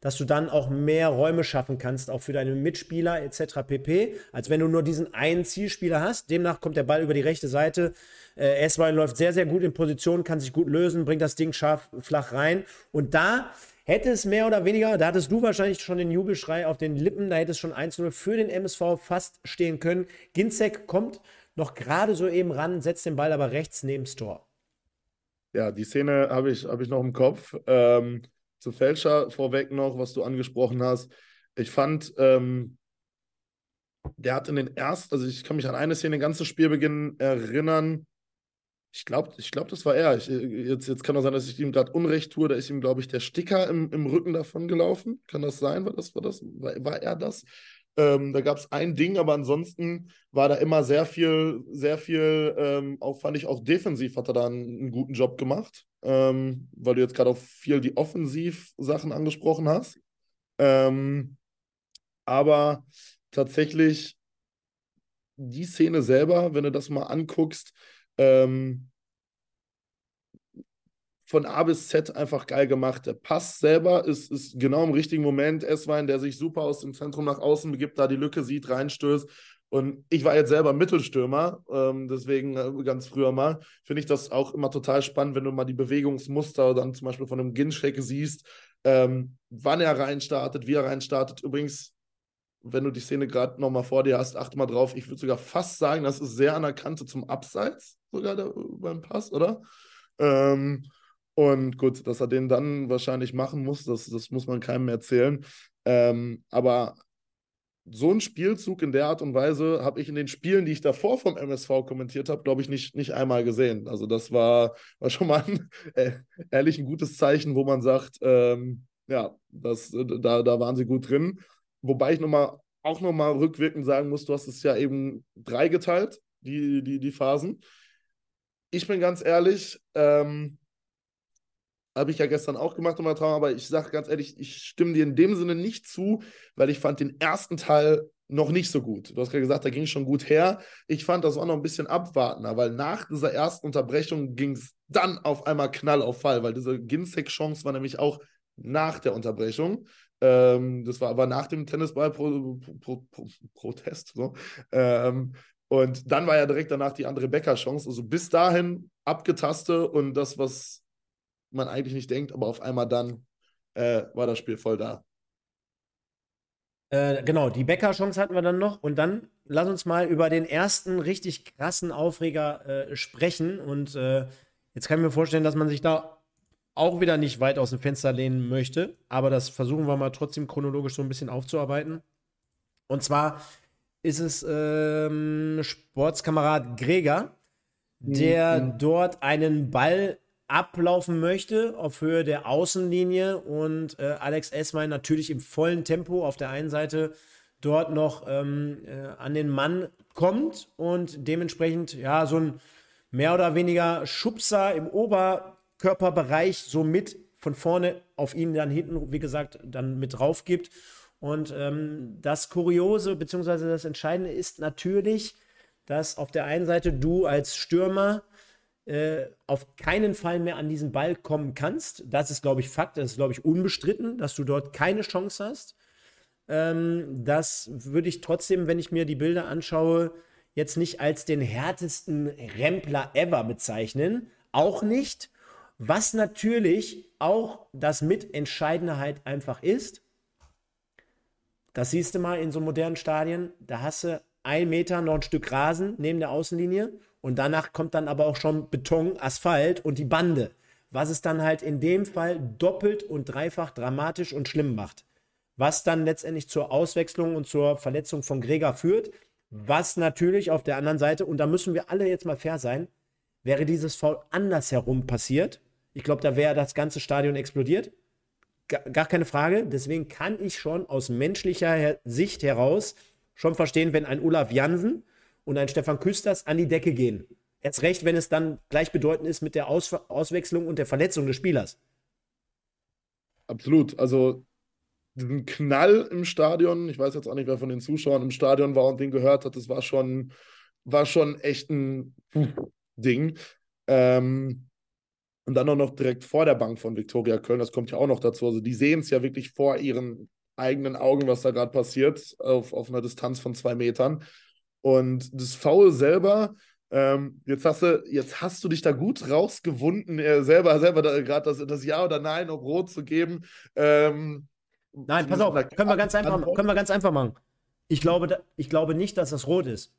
dass du dann auch mehr Räume schaffen kannst, auch für deine Mitspieler etc. pp., als wenn du nur diesen einen Zielspieler hast. Demnach kommt der Ball über die rechte Seite. Äh, Esswein läuft sehr, sehr gut in Position, kann sich gut lösen, bringt das Ding scharf flach rein. Und da hätte es mehr oder weniger, da hattest du wahrscheinlich schon den Jubelschrei auf den Lippen, da hätte es schon 1-0 für den MSV fast stehen können. Ginzek kommt noch gerade so eben ran, setzt den Ball aber rechts neben das Tor. Ja, die Szene habe ich, hab ich noch im Kopf. Ähm, zu Fälscher vorweg noch, was du angesprochen hast. Ich fand, ähm, der hat in den ersten, also ich kann mich an eine Szene, ganzes Spielbeginn erinnern. Ich glaube, ich glaub, das war er. Ich, jetzt, jetzt kann auch sein, dass ich ihm gerade Unrecht tue. Da ist ihm, glaube ich, der Sticker im, im Rücken davon gelaufen. Kann das sein? War das, war das, war, war er das? Ähm, da gab es ein Ding, aber ansonsten war da immer sehr viel, sehr viel, ähm, auch fand ich auch defensiv hat er da einen, einen guten Job gemacht, ähm, weil du jetzt gerade auch viel die Offensivsachen angesprochen hast. Ähm, aber tatsächlich die Szene selber, wenn du das mal anguckst, ähm, von A bis Z einfach geil gemacht. Der Pass selber ist, ist genau im richtigen Moment. Esswein, der sich super aus dem Zentrum nach außen begibt, da die Lücke sieht, reinstößt. Und ich war jetzt selber Mittelstürmer, ähm, deswegen äh, ganz früher mal, finde ich das auch immer total spannend, wenn du mal die Bewegungsmuster dann zum Beispiel von einem Ginschek siehst, ähm, wann er reinstartet, wie er reinstartet. Übrigens, wenn du die Szene gerade nochmal vor dir hast, achte mal drauf. Ich würde sogar fast sagen, das ist sehr anerkannte zum Abseits, sogar der, beim Pass, oder? Ähm, und gut, dass er den dann wahrscheinlich machen muss, das, das muss man keinem erzählen. Ähm, aber so einen Spielzug in der Art und Weise habe ich in den Spielen, die ich davor vom MSV kommentiert habe, glaube ich, nicht, nicht einmal gesehen. Also das war, war schon mal ein, äh, ehrlich ein gutes Zeichen, wo man sagt, ähm, ja, das, da, da waren sie gut drin. wobei ich noch mal, auch nochmal rückwirkend sagen muss, du hast es ja eben dreigeteilt, die, die, die Phasen. Ich bin ganz ehrlich, ähm, habe ich ja gestern auch gemacht, um Traum, aber ich sage ganz ehrlich, ich stimme dir in dem Sinne nicht zu, weil ich fand den ersten Teil noch nicht so gut. Du hast gerade gesagt, da ging es schon gut her. Ich fand das auch noch ein bisschen abwartender, weil nach dieser ersten Unterbrechung ging es dann auf einmal Knall auf Fall, weil diese Ginzek-Chance war nämlich auch nach der Unterbrechung. Ähm, das war aber nach dem Tennisball-Protest. So. Ähm, und dann war ja direkt danach die andere Becker-Chance. Also bis dahin abgetaste und das, was man eigentlich nicht denkt, aber auf einmal dann äh, war das Spiel voll da. Äh, genau, die Becker-Chance hatten wir dann noch. Und dann lass uns mal über den ersten richtig krassen Aufreger äh, sprechen. Und äh, jetzt kann ich mir vorstellen, dass man sich da auch wieder nicht weit aus dem Fenster lehnen möchte. Aber das versuchen wir mal trotzdem chronologisch so ein bisschen aufzuarbeiten. Und zwar ist es ähm, Sportskamerad Greger, der mhm. dort einen Ball ablaufen möchte auf Höhe der Außenlinie und äh, Alex Eswein natürlich im vollen Tempo auf der einen Seite dort noch ähm, äh, an den Mann kommt und dementsprechend ja so ein mehr oder weniger Schubser im Oberkörperbereich so mit von vorne auf ihn dann hinten, wie gesagt, dann mit drauf gibt. Und ähm, das Kuriose bzw. das Entscheidende ist natürlich, dass auf der einen Seite du als Stürmer äh, auf keinen Fall mehr an diesen Ball kommen kannst. Das ist, glaube ich, Fakt. Das ist, glaube ich, unbestritten, dass du dort keine Chance hast. Ähm, das würde ich trotzdem, wenn ich mir die Bilder anschaue, jetzt nicht als den härtesten Rempler ever bezeichnen. Auch nicht. Was natürlich auch das Mitentscheidende halt einfach ist, das siehst du mal in so modernen Stadien, da hast du ein Meter noch ein Stück Rasen neben der Außenlinie und danach kommt dann aber auch schon Beton, Asphalt und die Bande. Was es dann halt in dem Fall doppelt und dreifach dramatisch und schlimm macht. Was dann letztendlich zur Auswechslung und zur Verletzung von Gregor führt. Was natürlich auf der anderen Seite, und da müssen wir alle jetzt mal fair sein, wäre dieses Foul andersherum passiert. Ich glaube, da wäre das ganze Stadion explodiert. Gar keine Frage. Deswegen kann ich schon aus menschlicher Sicht heraus schon verstehen, wenn ein Olaf Jansen und ein Stefan Küsters an die Decke gehen. Erst recht, wenn es dann gleichbedeutend ist mit der Aus Auswechslung und der Verletzung des Spielers. Absolut. Also diesen Knall im Stadion, ich weiß jetzt auch nicht, wer von den Zuschauern im Stadion war und den gehört hat, das war schon, war schon echt ein Ding. Ähm, und dann auch noch direkt vor der Bank von Viktoria Köln, das kommt ja auch noch dazu. Also die sehen es ja wirklich vor ihren eigenen Augen, was da gerade passiert, auf, auf einer Distanz von zwei Metern. Und das Foul selber, ähm, jetzt, hast du, jetzt hast du dich da gut rausgewunden, äh, selber, selber gerade das, das Ja oder Nein auf Rot zu geben. Ähm, Nein, pass auf, können wir, ganz einfach, können wir ganz einfach machen. Ich glaube, ich glaube nicht, dass das rot ist.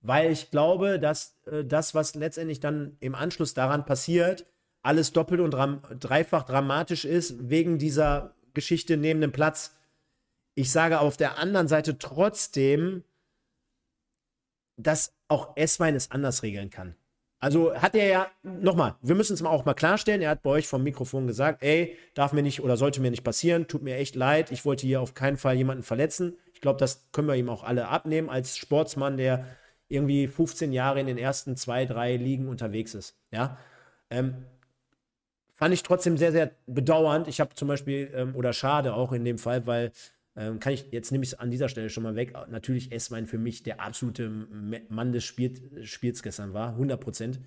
Weil ich glaube, dass äh, das, was letztendlich dann im Anschluss daran passiert, alles doppelt und dram dreifach dramatisch ist, wegen dieser Geschichte neben dem Platz. Ich sage auf der anderen Seite trotzdem, dass auch S-Wein es anders regeln kann. Also hat er ja, nochmal, wir müssen es mal auch mal klarstellen, er hat bei euch vom Mikrofon gesagt, ey, darf mir nicht oder sollte mir nicht passieren, tut mir echt leid, ich wollte hier auf keinen Fall jemanden verletzen. Ich glaube, das können wir ihm auch alle abnehmen als Sportsmann, der irgendwie 15 Jahre in den ersten zwei, drei Ligen unterwegs ist. Ja, ähm, fand ich trotzdem sehr, sehr bedauernd. Ich habe zum Beispiel, ähm, oder schade auch in dem Fall, weil ähm, kann ich, jetzt nehme ich es an dieser Stelle schon mal weg. Natürlich S-Wein für mich der absolute Mann des Spiel, Spiels gestern war, 100 Prozent.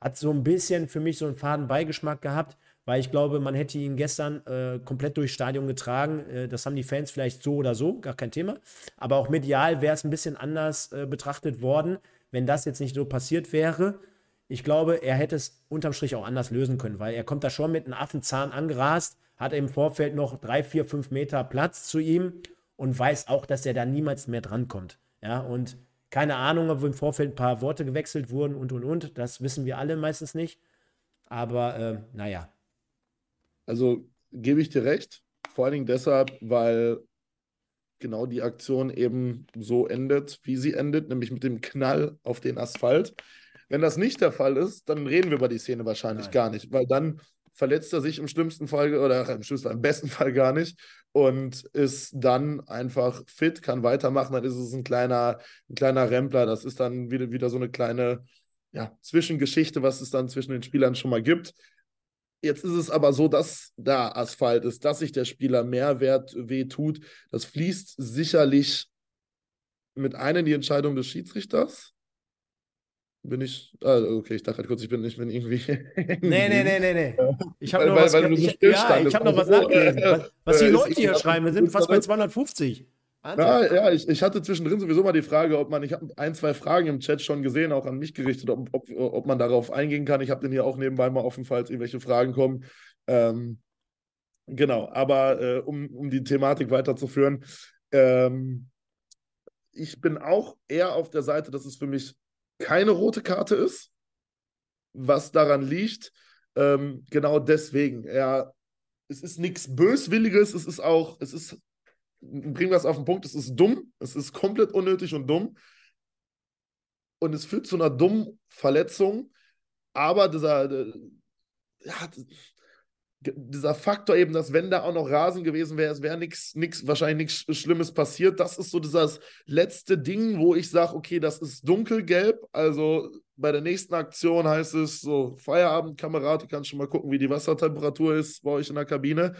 Hat so ein bisschen für mich so einen faden Beigeschmack gehabt, weil ich glaube, man hätte ihn gestern äh, komplett durchs Stadion getragen. Äh, das haben die Fans vielleicht so oder so, gar kein Thema. Aber auch medial wäre es ein bisschen anders äh, betrachtet worden, wenn das jetzt nicht so passiert wäre. Ich glaube, er hätte es unterm Strich auch anders lösen können, weil er kommt da schon mit einem Affenzahn angerast hat im Vorfeld noch drei, vier, fünf Meter Platz zu ihm und weiß auch, dass er da niemals mehr drankommt. Ja, und keine Ahnung, ob im Vorfeld ein paar Worte gewechselt wurden und und und. Das wissen wir alle meistens nicht. Aber äh, naja. Also gebe ich dir recht. Vor allen Dingen deshalb, weil genau die Aktion eben so endet, wie sie endet, nämlich mit dem Knall auf den Asphalt. Wenn das nicht der Fall ist, dann reden wir über die Szene wahrscheinlich Nein. gar nicht, weil dann verletzt er sich im schlimmsten Fall oder im schlimmsten im besten Fall gar nicht und ist dann einfach fit, kann weitermachen, dann ist es ein kleiner, ein kleiner Rempler. Das ist dann wieder, wieder so eine kleine ja, Zwischengeschichte, was es dann zwischen den Spielern schon mal gibt. Jetzt ist es aber so, dass da Asphalt ist, dass sich der Spieler mehr Wert weh tut. Das fließt sicherlich mit ein in die Entscheidung des Schiedsrichters. Bin ich. Ah, okay, ich dachte halt kurz, ich bin nicht bin irgendwie. nee, nee, nee, nee, nee. Ich habe noch, was, weil ich, ja, ich hab noch was nachgelesen. Was, was die Leute hier schreiben, wir sind fast bei 250. Ja, ja, ich, ich hatte zwischendrin sowieso mal die Frage, ob man, ich habe ein, zwei Fragen im Chat schon gesehen, auch an mich gerichtet, ob, ob, ob man darauf eingehen kann. Ich habe den hier auch nebenbei mal offen, falls irgendwelche Fragen kommen. Ähm, genau, aber äh, um, um die Thematik weiterzuführen, ähm, ich bin auch eher auf der Seite, dass es für mich keine rote Karte ist. Was daran liegt, ähm, genau deswegen. Ja, es ist nichts Böswilliges, es ist auch, es ist, bringen wir es auf den Punkt, es ist dumm, es ist komplett unnötig und dumm. Und es führt zu einer dummen Verletzung, aber dieser, ja, dieser Faktor eben, dass wenn da auch noch Rasen gewesen wäre, es wäre nichts, nix, wahrscheinlich nichts Schlimmes passiert. Das ist so dieses letzte Ding, wo ich sage, okay, das ist dunkelgelb. Also bei der nächsten Aktion heißt es so, Feierabend, Kamerad, du kannst schon mal gucken, wie die Wassertemperatur ist bei euch in der Kabine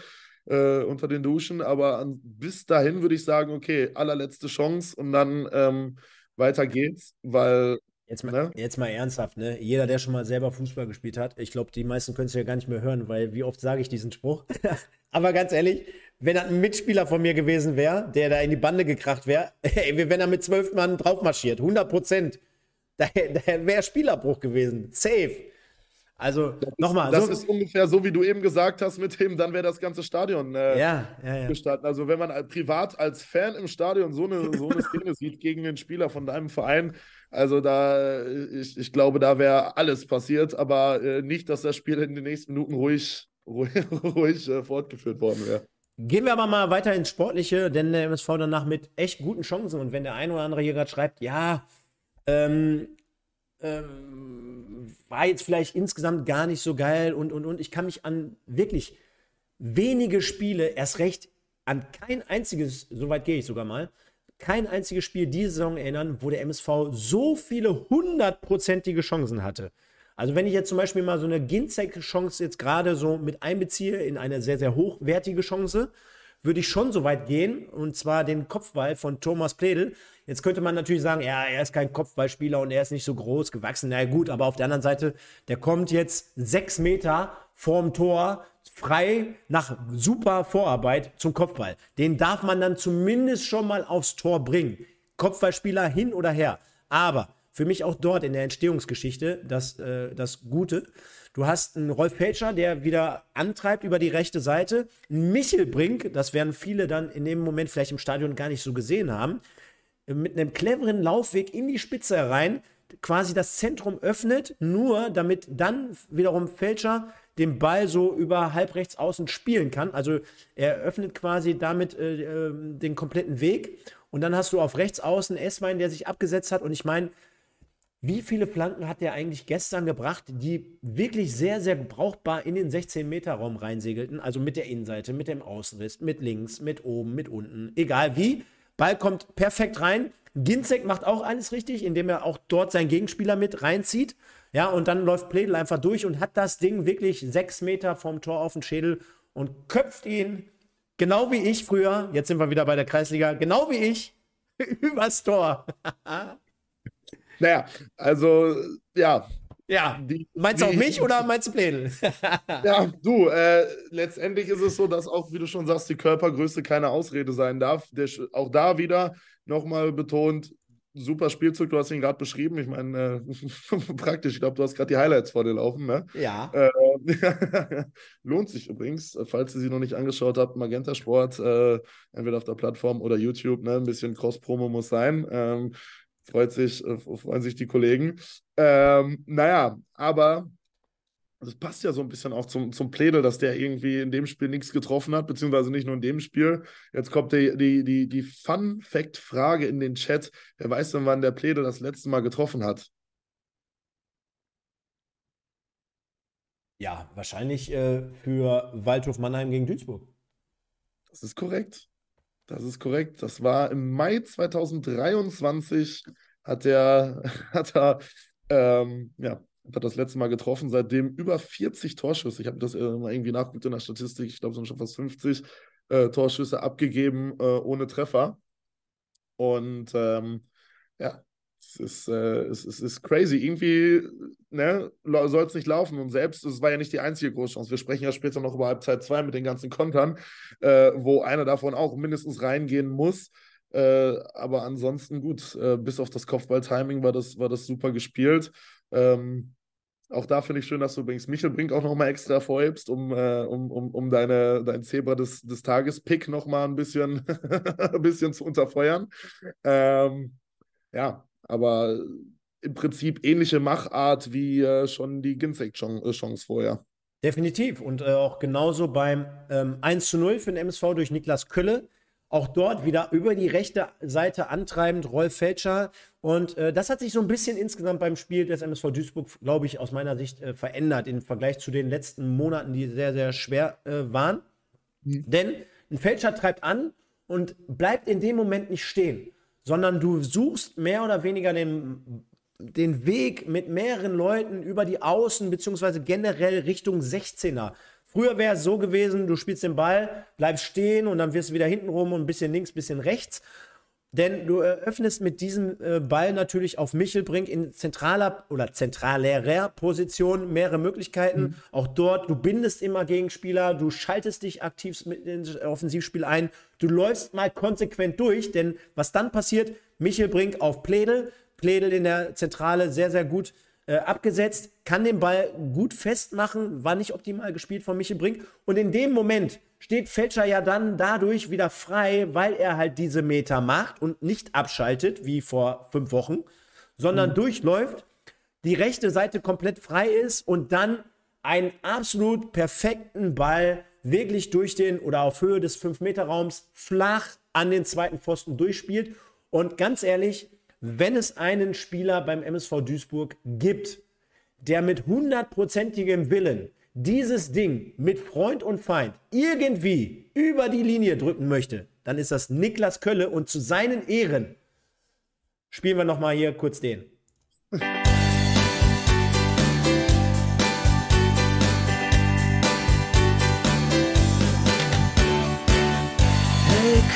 äh, unter den Duschen. Aber an, bis dahin würde ich sagen, okay, allerletzte Chance und dann ähm, weiter geht's, weil Jetzt mal, ne? jetzt mal ernsthaft, ne? Jeder, der schon mal selber Fußball gespielt hat, ich glaube, die meisten können es ja gar nicht mehr hören, weil wie oft sage ich diesen Spruch? Aber ganz ehrlich, wenn das ein Mitspieler von mir gewesen wäre, der da in die Bande gekracht wäre, wenn er mit zwölf Mann draufmarschiert, 100 Prozent, da, da wäre Spielerbruch gewesen. Safe. Also nochmal. Das so, ist ungefähr so, wie du eben gesagt hast, mit dem, dann wäre das ganze Stadion äh, ja, ja, ja. gestanden. Also wenn man privat als Fan im Stadion so eine, so eine Szene sieht gegen den Spieler von deinem Verein, also da, ich, ich glaube, da wäre alles passiert, aber äh, nicht, dass das Spiel in den nächsten Minuten ruhig, ruhig, ruhig äh, fortgeführt worden wäre. Gehen wir aber mal weiter ins Sportliche, denn der MSV danach mit echt guten Chancen. Und wenn der ein oder andere hier gerade schreibt, ja, ähm, ähm, war jetzt vielleicht insgesamt gar nicht so geil und, und, und ich kann mich an wirklich wenige Spiele, erst recht an kein einziges, soweit gehe ich sogar mal, kein einziges Spiel diese Saison erinnern, wo der MSV so viele hundertprozentige Chancen hatte. Also wenn ich jetzt zum Beispiel mal so eine Ginzek-Chance jetzt gerade so mit einbeziehe in eine sehr, sehr hochwertige Chance, würde ich schon so weit gehen, und zwar den Kopfball von Thomas Pledel. Jetzt könnte man natürlich sagen, ja, er ist kein Kopfballspieler und er ist nicht so groß gewachsen. Na gut, aber auf der anderen Seite, der kommt jetzt sechs Meter vorm Tor frei nach super Vorarbeit zum Kopfball. Den darf man dann zumindest schon mal aufs Tor bringen. Kopfballspieler hin oder her. Aber für mich auch dort in der Entstehungsgeschichte das, äh, das Gute. Du hast einen Rolf Pelcher, der wieder antreibt über die rechte Seite. Ein Michel Brink, das werden viele dann in dem Moment vielleicht im Stadion gar nicht so gesehen haben, mit einem cleveren Laufweg in die Spitze herein, quasi das Zentrum öffnet, nur damit dann wiederum Fälscher den Ball so über halb rechts außen spielen kann. Also er öffnet quasi damit äh, ähm, den kompletten Weg. Und dann hast du auf rechts außen Esswein, der sich abgesetzt hat. Und ich meine, wie viele Flanken hat der eigentlich gestern gebracht, die wirklich sehr, sehr brauchbar in den 16-Meter-Raum reinsegelten? Also mit der Innenseite, mit dem Außenriss, mit links, mit oben, mit unten. Egal wie. Ball kommt perfekt rein. Ginzek macht auch alles richtig, indem er auch dort seinen Gegenspieler mit reinzieht. Ja, und dann läuft Pledel einfach durch und hat das Ding wirklich sechs Meter vom Tor auf den Schädel und köpft ihn, genau wie ich früher, jetzt sind wir wieder bei der Kreisliga, genau wie ich, übers Tor. naja, also, ja. Ja, die, meinst du auch mich oder meinst du Pledel? ja, du, äh, letztendlich ist es so, dass auch, wie du schon sagst, die Körpergröße keine Ausrede sein darf. Der, auch da wieder nochmal betont, super Spielzug, du hast ihn gerade beschrieben. Ich meine, äh, praktisch, ich glaube, du hast gerade die Highlights vor dir laufen. Ne? Ja. Äh, lohnt sich übrigens, falls ihr sie noch nicht angeschaut habt, Magenta Sport, äh, entweder auf der Plattform oder YouTube, ne? ein bisschen Cross-Promo muss sein. Ähm, freut sich, äh, freuen sich die Kollegen. Ähm, naja, aber das passt ja so ein bisschen auch zum, zum Plädel, dass der irgendwie in dem Spiel nichts getroffen hat, beziehungsweise nicht nur in dem Spiel. Jetzt kommt die, die, die, die Fun-Fact-Frage in den Chat. Wer weiß denn, wann der Plädel das letzte Mal getroffen hat? Ja, wahrscheinlich äh, für Waldhof Mannheim gegen Duisburg. Das ist korrekt. Das ist korrekt. Das war im Mai 2023 hat er, hat er, ähm, ja, hat er das letzte Mal getroffen. Seitdem über 40 Torschüsse. Ich habe das äh, irgendwie nachgeguckt in der Statistik. Ich glaube, es sind schon fast 50 äh, Torschüsse abgegeben äh, ohne Treffer. Und ähm, ja, es ist, äh, es, es ist crazy. Irgendwie ne, soll es nicht laufen. Und selbst, es war ja nicht die einzige Großchance. Wir sprechen ja später noch über Halbzeit 2 mit den ganzen Kontern, äh, wo einer davon auch mindestens reingehen muss. Äh, aber ansonsten gut, äh, bis auf das Kopfball-Timing war das, war das super gespielt. Ähm, auch da finde ich schön, dass du übrigens Michel Brink auch nochmal extra vorhebst, um, äh, um, um, um deine, dein Zebra des, des Tages-Pick nochmal ein bisschen, ein bisschen zu unterfeuern. Ähm, ja, aber im Prinzip ähnliche Machart wie äh, schon die Ginzek-Chance vorher. Definitiv. Und äh, auch genauso beim ähm, 1 zu 0 für den MSV durch Niklas Kölle. Auch dort wieder über die rechte Seite antreibend Rolf Felscher. Und äh, das hat sich so ein bisschen insgesamt beim Spiel des MSV Duisburg, glaube ich, aus meiner Sicht äh, verändert im Vergleich zu den letzten Monaten, die sehr, sehr schwer äh, waren. Mhm. Denn ein Felscher treibt an und bleibt in dem Moment nicht stehen sondern du suchst mehr oder weniger den, den Weg mit mehreren Leuten über die Außen, beziehungsweise generell Richtung 16er. Früher wäre es so gewesen, du spielst den Ball, bleibst stehen und dann wirst du wieder hinten rum und ein bisschen links, ein bisschen rechts. Denn du eröffnest mit diesem äh, Ball natürlich auf Michelbrink in zentraler oder zentralerer Position mehrere Möglichkeiten. Mhm. Auch dort, du bindest immer Gegenspieler, du schaltest dich aktiv mit ins Offensivspiel ein, du läufst mal konsequent durch, denn was dann passiert, Michelbrink auf Plädel, Plädel in der Zentrale sehr, sehr gut äh, abgesetzt, kann den Ball gut festmachen, war nicht optimal gespielt von Michel Brink. Und in dem Moment steht Fetscher ja dann dadurch wieder frei, weil er halt diese Meter macht und nicht abschaltet, wie vor fünf Wochen, sondern mhm. durchläuft, die rechte Seite komplett frei ist und dann einen absolut perfekten Ball wirklich durch den oder auf Höhe des 5-Meter-Raums flach an den zweiten Pfosten durchspielt. Und ganz ehrlich, wenn es einen Spieler beim MSV Duisburg gibt, der mit hundertprozentigem Willen dieses Ding mit Freund und Feind irgendwie über die Linie drücken möchte, dann ist das Niklas Kölle und zu seinen Ehren spielen wir noch mal hier kurz den. Hey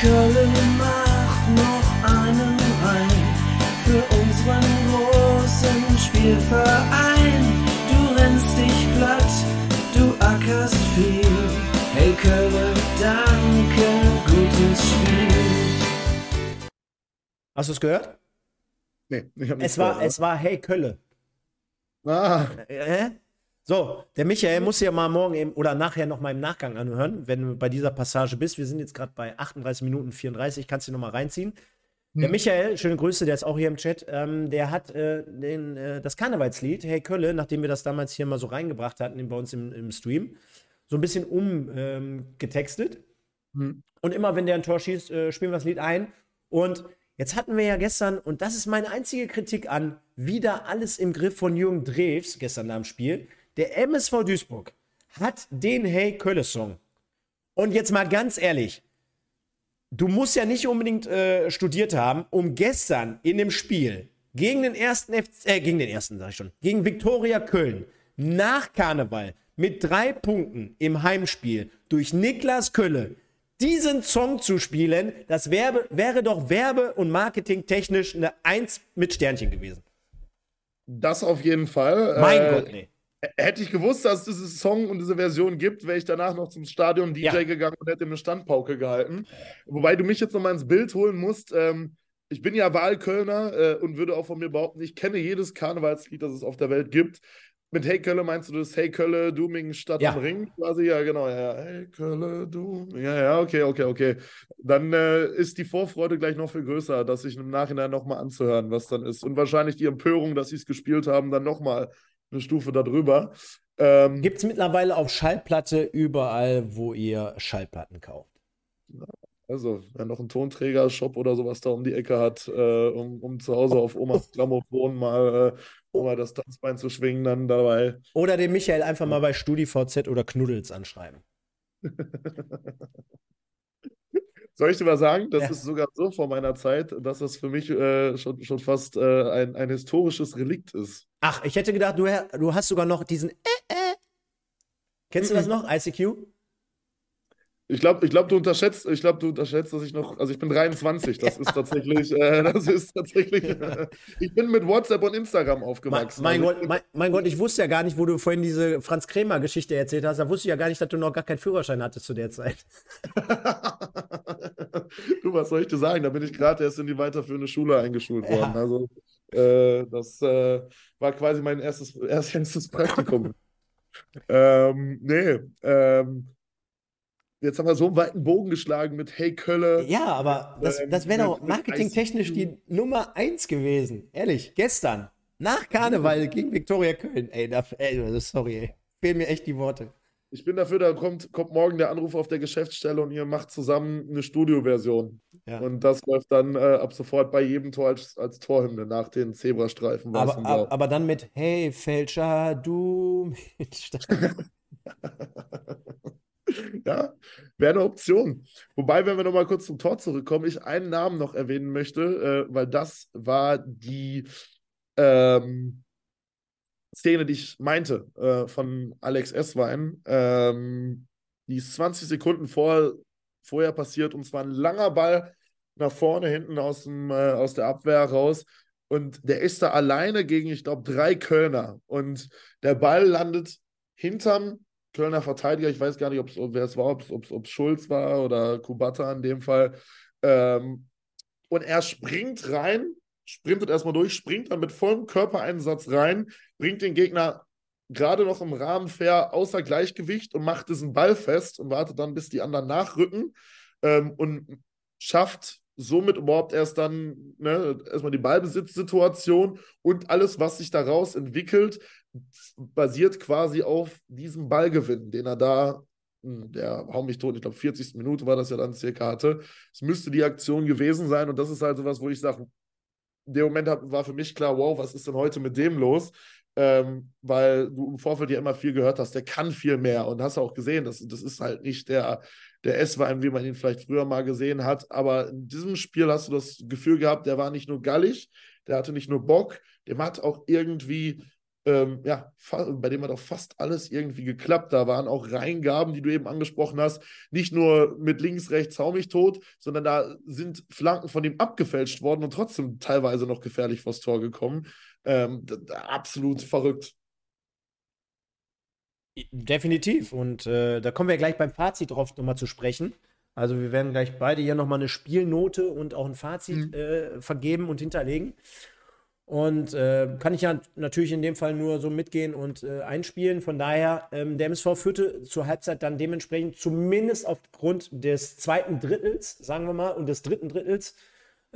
Kölle, mach noch einen unseren großen Spielverein. Hast du es gehört? Nee, ich habe es gehört, Es war Hey Kölle. Ah. Äh? So, der Michael muss ja mal morgen eben, oder nachher noch mal im Nachgang anhören, wenn du bei dieser Passage bist. Wir sind jetzt gerade bei 38 Minuten 34, kannst du noch mal reinziehen. Der hm. Michael, schöne Grüße, der ist auch hier im Chat, ähm, der hat äh, den, äh, das Karnevalslied, Hey Kölle, nachdem wir das damals hier mal so reingebracht hatten bei uns im, im Stream, so ein bisschen umgetextet. Ähm, hm. Und immer, wenn der ein Tor schießt, äh, spielen wir das Lied ein. Und jetzt hatten wir ja gestern, und das ist meine einzige Kritik an, wieder alles im Griff von Jürgen Drews gestern dem Spiel. Der MSV Duisburg hat den Hey Kölle-Song. Und jetzt mal ganz ehrlich, du musst ja nicht unbedingt äh, studiert haben, um gestern in dem Spiel gegen den ersten, F äh, gegen den ersten, sag ich schon, gegen Viktoria Köln nach Karneval mit drei Punkten im Heimspiel durch Niklas Kölle diesen Song zu spielen, das wär, wäre doch werbe- und marketingtechnisch eine Eins mit Sternchen gewesen. Das auf jeden Fall. Mein äh, Gott, nee. Hätte ich gewusst, dass es diesen Song und diese Version gibt, wäre ich danach noch zum Stadion DJ ja. gegangen und hätte eine Standpauke gehalten. Wobei du mich jetzt nochmal ins Bild holen musst. Ähm, ich bin ja Wahlkölner äh, und würde auch von mir behaupten, ich kenne jedes Karnevalslied, das es auf der Welt gibt. Mit Hey Kölle meinst du das Hey Kölle, Dooming Stadt ja. und Ring quasi? Ja, genau. Ja, Hey Kölle, Dooming. Ja, ja, okay, okay, okay. Dann äh, ist die Vorfreude gleich noch viel größer, das sich im Nachhinein nochmal anzuhören, was dann ist. Und wahrscheinlich die Empörung, dass sie es gespielt haben, dann nochmal eine Stufe darüber. Ähm, Gibt es mittlerweile auf Schallplatte überall, wo ihr Schallplatten kauft. Also, wer noch einen Tonträger-Shop oder sowas da um die Ecke hat, äh, um, um zu Hause auf Omas Grammophon mal, äh, um mal das Tanzbein zu schwingen, dann dabei. Oder den Michael einfach mal bei StudiVZ oder Knuddels anschreiben. Soll ich dir mal sagen, das ja. ist sogar so vor meiner Zeit, dass das für mich äh, schon, schon fast äh, ein, ein historisches Relikt ist. Ach, ich hätte gedacht, du, du hast sogar noch diesen äh, äh. Kennst mhm. du das noch, ICQ? Ich glaube, ich glaub, du unterschätzt, ich glaube, du unterschätzt, dass ich noch, also ich bin 23, das ist tatsächlich, äh, das ist tatsächlich, äh, ich bin mit WhatsApp und Instagram aufgewachsen. Mein, mein also Gott, mein, mein, Gott, ich wusste ja gar nicht, wo du vorhin diese Franz Krämer Geschichte erzählt hast, da wusste ich ja gar nicht, dass du noch gar keinen Führerschein hattest zu der Zeit. du, was soll ich dir sagen? Da bin ich gerade erst in die weiterführende Schule eingeschult worden. Ja. Also, äh, das äh, war quasi mein erstes, erstes Praktikum. ähm, nee, ähm, Jetzt haben wir so einen weiten Bogen geschlagen mit Hey Kölle. Ja, aber das, ähm, das wäre doch marketingtechnisch die Nummer eins gewesen. Ehrlich, gestern. Nach Karneval gegen Viktoria Köln. Ey, da, ey, sorry, ey. Fehlen mir echt die Worte. Ich bin dafür, da kommt, kommt morgen der Anruf auf der Geschäftsstelle und ihr macht zusammen eine Studioversion. Ja. Und das läuft dann äh, ab sofort bei jedem Tor als, als Torhymne nach den Zebrastreifen. Aber, aber, aber, dann mit Hey Fälscher, du mit ja, wäre eine Option. Wobei, wenn wir nochmal kurz zum Tor zurückkommen, ich einen Namen noch erwähnen möchte, äh, weil das war die ähm, Szene, die ich meinte, äh, von Alex Esswein. Ähm, die ist 20 Sekunden vor, vorher passiert und zwar ein langer Ball nach vorne, hinten aus, dem, äh, aus der Abwehr raus. Und der ist da alleine gegen, ich glaube, drei Kölner. Und der Ball landet hinterm Kölner Verteidiger, ich weiß gar nicht, wer es war, ob es Schulz war oder Kubata in dem Fall. Ähm, und er springt rein, sprintet erstmal durch, springt dann mit vollem Körpereinsatz rein, bringt den Gegner gerade noch im Rahmen fair außer Gleichgewicht und macht diesen Ball fest und wartet dann, bis die anderen nachrücken ähm, und schafft somit überhaupt erst dann ne, erstmal die Ballbesitzsituation und alles, was sich daraus entwickelt, basiert quasi auf diesem Ballgewinn, den er da, hm, der hau mich tot, ich glaube 40. Minute war das ja dann circa hatte. Es müsste die Aktion gewesen sein und das ist halt so was, wo ich sage, in dem Moment war für mich klar, wow, was ist denn heute mit dem los? Ähm, weil du im Vorfeld ja immer viel gehört hast, der kann viel mehr und hast auch gesehen, das, das ist halt nicht der, der S-Wein, wie man ihn vielleicht früher mal gesehen hat, aber in diesem Spiel hast du das Gefühl gehabt, der war nicht nur gallig, der hatte nicht nur Bock, dem hat auch irgendwie ähm, ja, bei dem hat auch fast alles irgendwie geklappt. Da waren auch Reingaben, die du eben angesprochen hast, nicht nur mit links, rechts, hau mich tot, sondern da sind Flanken von ihm abgefälscht worden und trotzdem teilweise noch gefährlich vors Tor gekommen. Ähm, absolut verrückt. Definitiv. Und äh, da kommen wir gleich beim Fazit drauf nochmal zu sprechen. Also wir werden gleich beide hier nochmal eine Spielnote und auch ein Fazit mhm. äh, vergeben und hinterlegen. Und äh, kann ich ja natürlich in dem Fall nur so mitgehen und äh, einspielen. Von daher, ähm, der MSV führte zur Halbzeit dann dementsprechend zumindest aufgrund des zweiten Drittels, sagen wir mal, und des dritten Drittels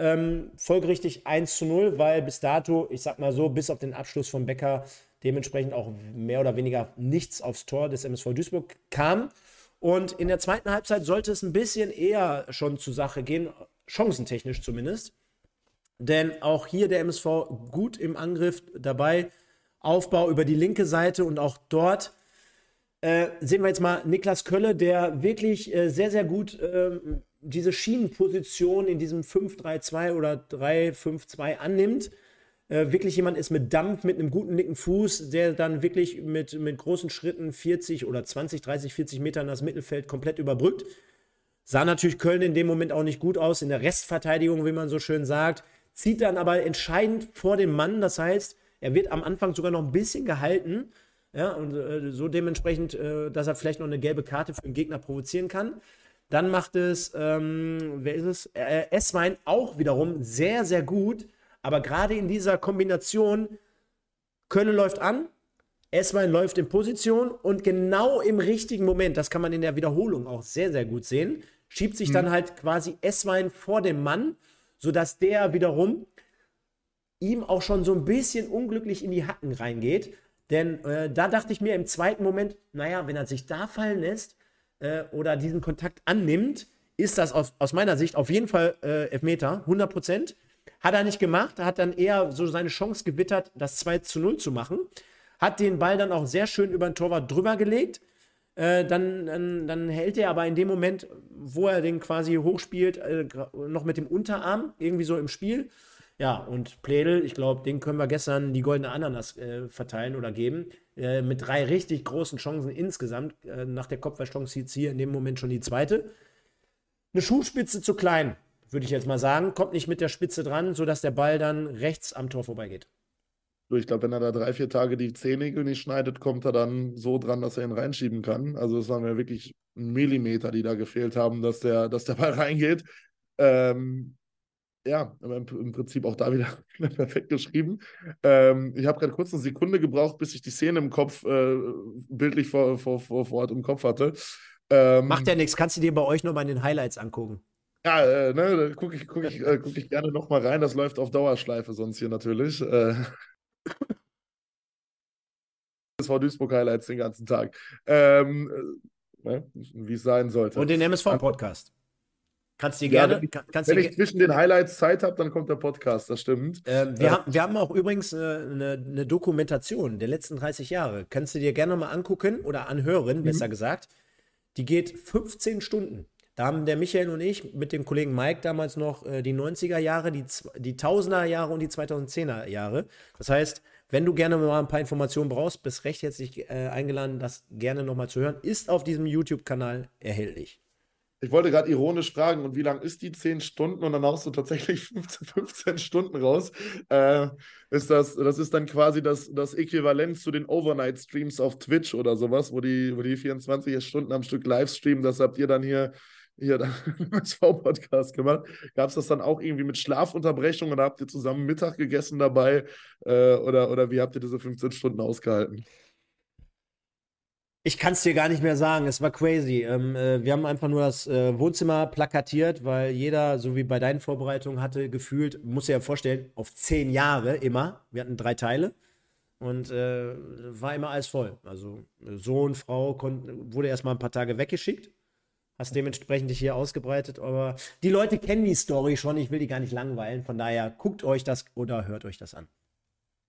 ähm, folgerichtig 1 zu 0, weil bis dato, ich sag mal so, bis auf den Abschluss von Becker dementsprechend auch mehr oder weniger nichts aufs Tor des MSV Duisburg kam. Und in der zweiten Halbzeit sollte es ein bisschen eher schon zur Sache gehen, chancentechnisch zumindest. Denn auch hier der MSV gut im Angriff dabei. Aufbau über die linke Seite und auch dort äh, sehen wir jetzt mal Niklas Kölle, der wirklich äh, sehr, sehr gut äh, diese Schienenposition in diesem 5-3-2 oder 3-5-2 annimmt. Äh, wirklich jemand ist mit Dampf, mit einem guten linken Fuß, der dann wirklich mit, mit großen Schritten 40 oder 20, 30, 40 Metern das Mittelfeld komplett überbrückt. Sah natürlich Köln in dem Moment auch nicht gut aus, in der Restverteidigung, wie man so schön sagt zieht dann aber entscheidend vor den Mann. Das heißt, er wird am Anfang sogar noch ein bisschen gehalten. Ja, und äh, so dementsprechend, äh, dass er vielleicht noch eine gelbe Karte für den Gegner provozieren kann. Dann macht es, ähm, wer ist es? Äh, S-Wein auch wiederum sehr, sehr gut. Aber gerade in dieser Kombination, Köln läuft an, S-Wein läuft in Position und genau im richtigen Moment, das kann man in der Wiederholung auch sehr, sehr gut sehen, schiebt sich mhm. dann halt quasi S-Wein vor dem Mann sodass der wiederum ihm auch schon so ein bisschen unglücklich in die Hacken reingeht. Denn äh, da dachte ich mir im zweiten Moment, naja, wenn er sich da fallen lässt äh, oder diesen Kontakt annimmt, ist das aus, aus meiner Sicht auf jeden Fall äh, Elfmeter, 100 Prozent. Hat er nicht gemacht, hat dann eher so seine Chance gewittert, das 2 zu 0 zu machen. Hat den Ball dann auch sehr schön über den Torwart drüber gelegt. Äh, dann, dann, dann, hält er aber in dem Moment, wo er den quasi hochspielt, äh, noch mit dem Unterarm, irgendwie so im Spiel. Ja, und Pledel, ich glaube, den können wir gestern die goldene Ananas äh, verteilen oder geben. Äh, mit drei richtig großen Chancen insgesamt. Äh, nach der Kopfballchance jetzt hier in dem Moment schon die zweite. Eine Schuhspitze zu klein, würde ich jetzt mal sagen. Kommt nicht mit der Spitze dran, sodass der Ball dann rechts am Tor vorbeigeht. Ich glaube, wenn er da drei, vier Tage die Zehennägel nicht schneidet, kommt er dann so dran, dass er ihn reinschieben kann. Also es waren ja wirklich Millimeter, die da gefehlt haben, dass der, dass der Ball reingeht. Ähm, ja, aber im, Prinzip auch da wieder perfekt geschrieben. Ähm, ich habe gerade kurz eine Sekunde gebraucht, bis ich die Szene im Kopf äh, bildlich vor, vor, vor, vor Ort im Kopf hatte. Ähm, Macht ja nichts, kannst du dir bei euch nochmal in den Highlights angucken. Ja, äh, ne, da gucke ich, guck ich, äh, guck ich gerne nochmal rein. Das läuft auf Dauerschleife sonst hier natürlich. Äh, SV Duisburg Highlights den ganzen Tag. Ähm, äh, ne, wie es sein sollte. Und den MSV-Podcast. Kannst du dir ja, gerne. Wenn, ich, wenn ich zwischen den Highlights Zeit habe, dann kommt der Podcast, das stimmt. Ähm, wir, äh, haben, wir haben auch übrigens eine, eine, Dokumentation der letzten 30 Jahre. Kannst du dir gerne mal angucken oder anhören, mhm. besser gesagt. Die geht 15 Stunden. Da haben der Michael und ich mit dem Kollegen Mike damals noch äh, die 90er Jahre, die, die 1000er Jahre und die 2010er Jahre. Das heißt, wenn du gerne mal ein paar Informationen brauchst, bist recht herzlich äh, eingeladen, das gerne nochmal zu hören. Ist auf diesem YouTube-Kanal erhältlich. Ich wollte gerade ironisch fragen, und wie lang ist die 10 Stunden? Und dann haust du tatsächlich 15, 15 Stunden raus. Äh, ist das, das ist dann quasi das, das Äquivalent zu den Overnight-Streams auf Twitch oder sowas, wo die, wo die 24 Stunden am Stück live streamen. Das habt ihr dann hier hier im SV-Podcast gemacht. Gab es das dann auch irgendwie mit Schlafunterbrechung oder habt ihr zusammen Mittag gegessen dabei? Äh, oder, oder wie habt ihr diese 15 Stunden ausgehalten? Ich kann es dir gar nicht mehr sagen. Es war crazy. Ähm, äh, wir haben einfach nur das äh, Wohnzimmer plakatiert, weil jeder, so wie bei deinen Vorbereitungen, hatte gefühlt, muss ja vorstellen, auf zehn Jahre immer. Wir hatten drei Teile und äh, war immer alles voll. Also Sohn, Frau wurde erstmal ein paar Tage weggeschickt hast dementsprechend dich hier ausgebreitet. Aber die Leute kennen die Story schon. Ich will die gar nicht langweilen. Von daher guckt euch das oder hört euch das an.